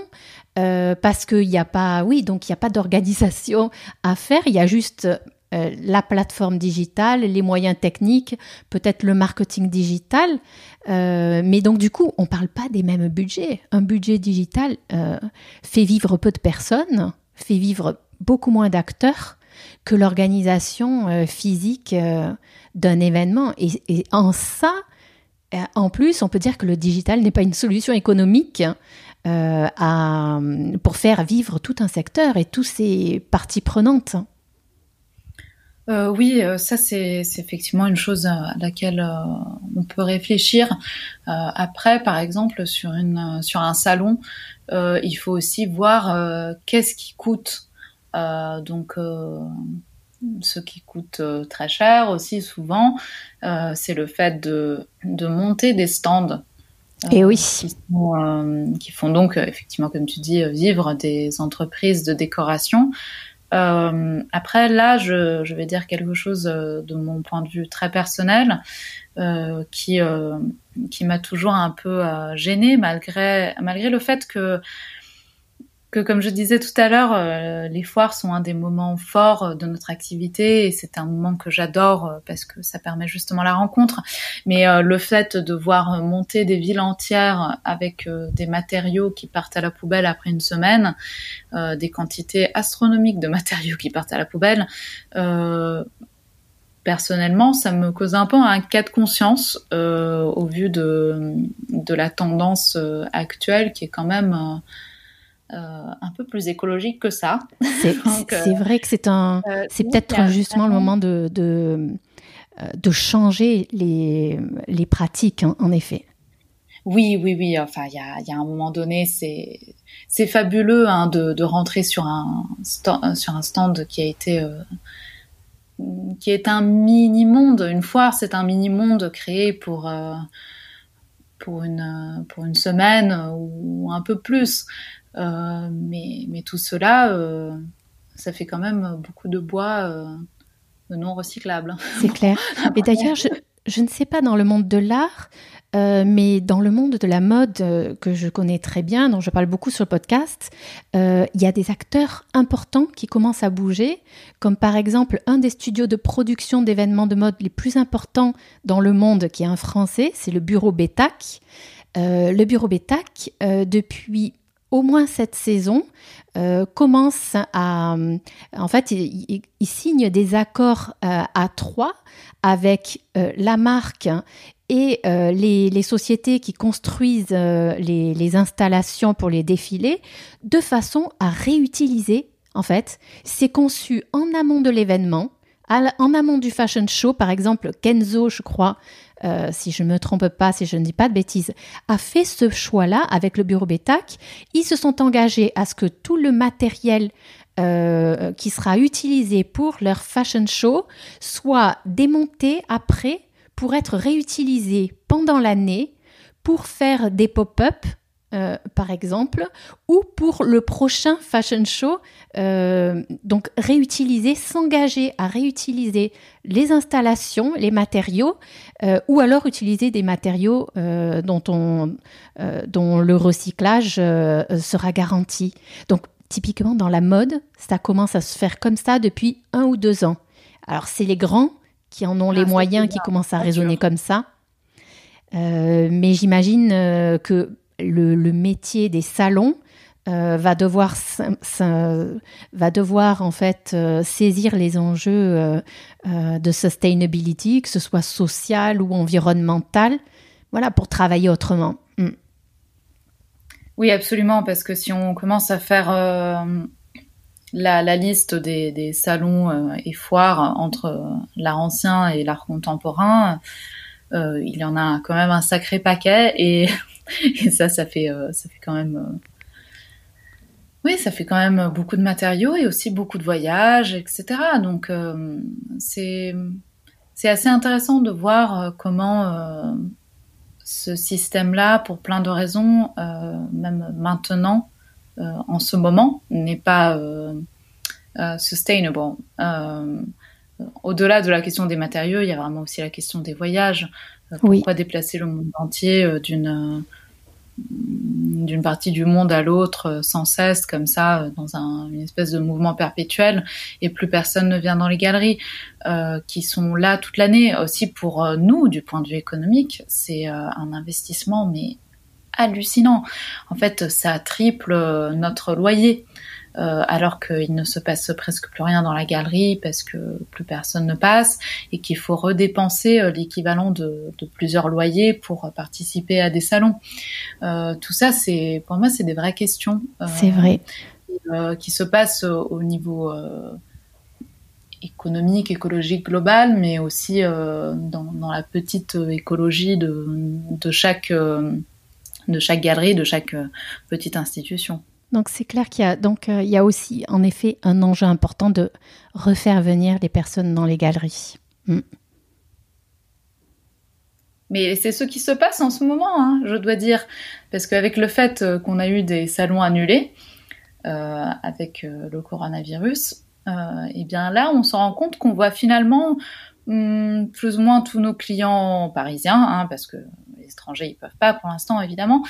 euh, parce qu'il n'y a pas, oui, donc il n'y a pas d'organisation à faire. Il y a juste euh, la plateforme digitale, les moyens techniques, peut-être le marketing digital. Euh, mais donc du coup, on ne parle pas des mêmes budgets. Un budget digital fait vivre peu de personnes, fait vivre beaucoup moins d'acteurs que l'organisation physique d'un événement. et, en ça, en plus, on peut dire que le digital n'est pas une solution économique euh, pour faire vivre tout un secteur et toutes ses parties prenantes. Euh, oui, euh, ça c'est effectivement une chose à laquelle on peut réfléchir. après, par exemple, sur, un salon, il faut aussi voir qu'est-ce qui coûte. donc, ce qui coûte très cher aussi souvent, c'est le fait de monter des stands et oui. Euh, qui, font donc, euh, effectivement, comme tu dis, vivre des entreprises de décoration. Euh, après, là, je, je, vais dire quelque chose de mon point de vue très personnel qui, qui m'a toujours un peu gênée malgré, malgré le fait que comme je disais tout à l'heure, euh, les foires sont un des moments forts euh, de notre activité et c'est un moment que j'adore euh, parce que ça permet justement la rencontre. Mais le fait de voir monter des villes entières avec des matériaux qui partent à la poubelle après une semaine, des quantités astronomiques de matériaux qui partent à la poubelle, personnellement, ça me cause un peu un cas de conscience au vu de la tendance actuelle qui est quand même euh, un peu plus écologique que ça. C'est euh, vrai que c'est un, euh, c'est peut-être justement le moment de, de, de changer les, les pratiques, hein, en effet. Oui, oui, oui. Enfin, il y a, y a, un moment donné, c'est c'est fabuleux hein, de, de, rentrer sur un stand, sur un stand qui a été qui est un mini monde. Une foire, c'est un mini monde créé pour pour une pour une semaine ou un peu plus. Euh, mais, mais, tout cela, euh, ça fait quand même beaucoup de bois euh, non recyclable. C'est clair. Mais d'ailleurs, je, je, ne sais pas dans le monde de l'art, mais dans le monde de la mode que je connais très bien, dont je parle beaucoup sur le podcast, il y a des acteurs importants qui commencent à bouger, comme par exemple un des studios de production d'événements de mode les plus importants dans le monde, qui est un français, c'est le bureau Bétac. le bureau Bétac, depuis au moins cette saison, euh, commence à... Euh, en fait, il, signe des accords euh, à trois avec la marque et les, sociétés qui construisent les, les, installations pour les défilés de façon à réutiliser. En fait, c'est conçu en amont de l'événement, en amont du fashion show. Par exemple, Kenzo, je crois, euh, si je ne me trompe pas, si je ne dis pas de bêtises, a fait ce choix-là avec le bureau Bétac. Ils se sont engagés à ce que tout le matériel euh, qui sera utilisé pour leur fashion show soit démonté après pour être réutilisé pendant l'année pour faire des pop-up euh, par exemple, ou pour le prochain fashion show, euh, donc réutiliser, s'engager à réutiliser les installations, les matériaux, euh, ou alors utiliser des matériaux dont, on, dont le recyclage sera garanti. Donc typiquement dans la mode, ça commence à se faire comme ça depuis un ou deux ans. Alors c'est les grands qui en ont les ah, moyens, qui commencent à raisonner comme ça. mais j'imagine que le, métier des salons euh, va devoir va devoir en fait euh, saisir les enjeux de sustainability, que ce soit social ou environnemental, voilà, pour travailler autrement. Mm. Oui, absolument, parce que si on commence à faire la, liste des, salons et foires entre l'art ancien et l'art contemporain, il y en a quand même un sacré paquet et, et ça, ça fait, ça fait quand même oui, ça fait quand même beaucoup de matériaux et aussi beaucoup de voyages, etc. Donc euh, c'est assez intéressant de voir euh, comment euh, ce système-là, pour plein de raisons, même maintenant, en ce moment, n'est pas sustainable. Au-delà de la question des matériaux, il y a vraiment aussi la question des voyages. pourquoi déplacer le monde entier d'une d'une partie du monde à l'autre euh, sans cesse, comme ça, euh, dans un, une espèce de mouvement perpétuel, et plus personne ne vient dans les galeries, euh, qui sont là toute l'année. Aussi pour nous, du point de vue économique, c'est un investissement, mais hallucinant. En fait, ça triple notre loyer. Euh, alors qu'il ne se passe presque plus rien dans la galerie parce que plus personne ne passe et qu'il faut redépenser euh, l'équivalent de, plusieurs loyers pour participer à des salons. Euh, tout ça, c'est pour moi, c'est des vraies questions. c'est vrai. qui se passent au, niveau économique, écologique global, mais aussi dans, la petite écologie de, de chaque de chaque galerie, de chaque petite institution. Donc c'est clair qu'il y a donc euh, aussi en effet un enjeu important de refaire venir les personnes dans les galeries. Mm. Mais c'est ce qui se passe en ce moment, hein, je dois dire, parce qu'avec le fait euh, qu'on a eu des salons annulés euh, avec le coronavirus, eh bien là, on se rend compte qu'on voit finalement mm, plus ou moins tous nos clients parisiens, hein, parce que les étrangers ils peuvent pas pour l'instant évidemment,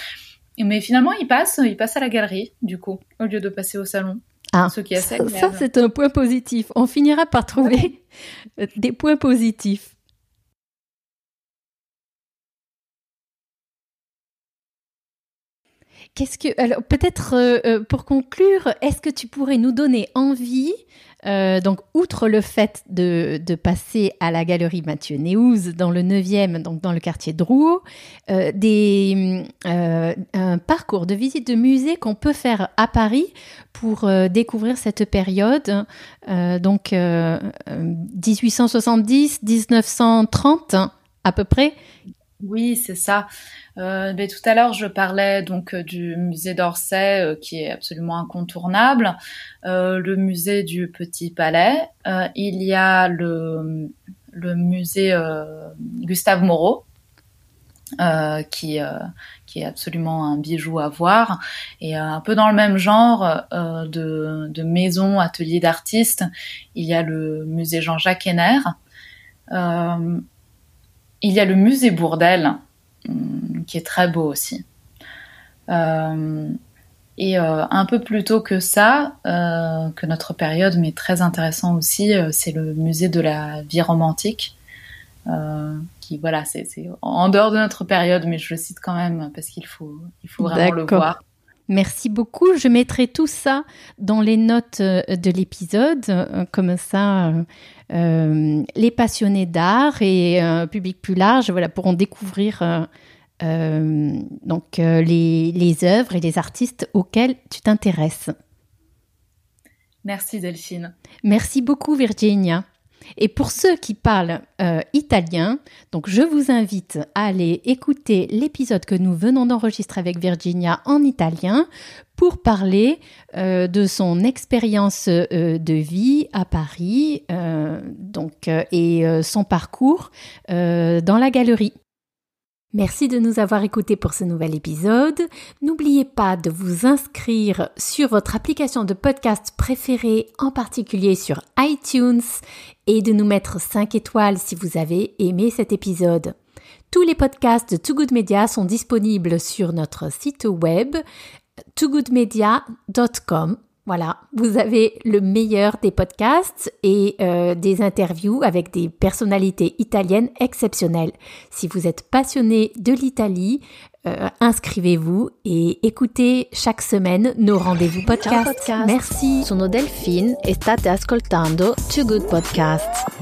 mais finalement, il passe, il passe à la galerie, du coup, au lieu de passer au salon. Ah, Ce qui est assez ça, c'est un point positif. On finira par trouver des points positifs. Qu'est-ce que alors peut-être euh, euh, pour conclure, est-ce que tu pourrais nous donner envie euh, donc, outre le fait de, passer à la galerie Mathieu Néouz dans le 9e, donc dans le quartier de Rouault, euh, des, euh, un parcours de visite de musée qu'on peut faire à Paris pour découvrir cette période, donc 1870-1930 à peu près. Oui, c'est ça. Euh, mais tout à l'heure, je parlais donc euh, du musée d'Orsay, euh, qui est absolument incontournable, euh, le musée du Petit Palais. Euh, il y a le, le musée Gustave Moreau, qui, qui est absolument un bijou à voir. Et un peu dans le même genre de, de maison, atelier d'artistes, il y a le musée Jean-Jacques Henner. Il y a le musée Bourdelle, Hum, qui est très beau aussi. Euh, et euh, un peu plus tôt que ça, euh, que notre période, mais très intéressant aussi, c'est le musée de la vie romantique, qui voilà, c'est en dehors de notre période, mais je le cite quand même parce qu'il faut, il faut vraiment le voir. Merci beaucoup. Je mettrai tout ça dans les notes de l'épisode, comme ça, euh, les passionnés d'art et un public plus large voilà, pourront découvrir euh, euh, donc, les, les œuvres et les artistes auxquels tu t'intéresses. Merci Delphine. Merci beaucoup Virginia. Et pour ceux qui parlent euh, italien, donc je vous invite à aller écouter l'épisode que nous venons d'enregistrer avec Virginia en italien pour parler euh, de son expérience euh, de vie à Paris donc, et son parcours dans la galerie. Merci de nous avoir écoutés pour ce nouvel épisode. N'oubliez pas de vous inscrire sur votre application de podcast préférée, en particulier sur iTunes, et de nous mettre 5 étoiles si vous avez aimé cet épisode. Tous les podcasts de Too Good Media sont disponibles sur notre site web togoodmedia.com voilà, vous avez le meilleur des podcasts et euh, des interviews avec des personnalités italiennes exceptionnelles. Si vous êtes passionné de l'Italie, euh, inscrivez-vous et écoutez chaque semaine nos rendez-vous podcast. podcast. Merci. Sono Delphine e state ascoltando Too Good Podcast.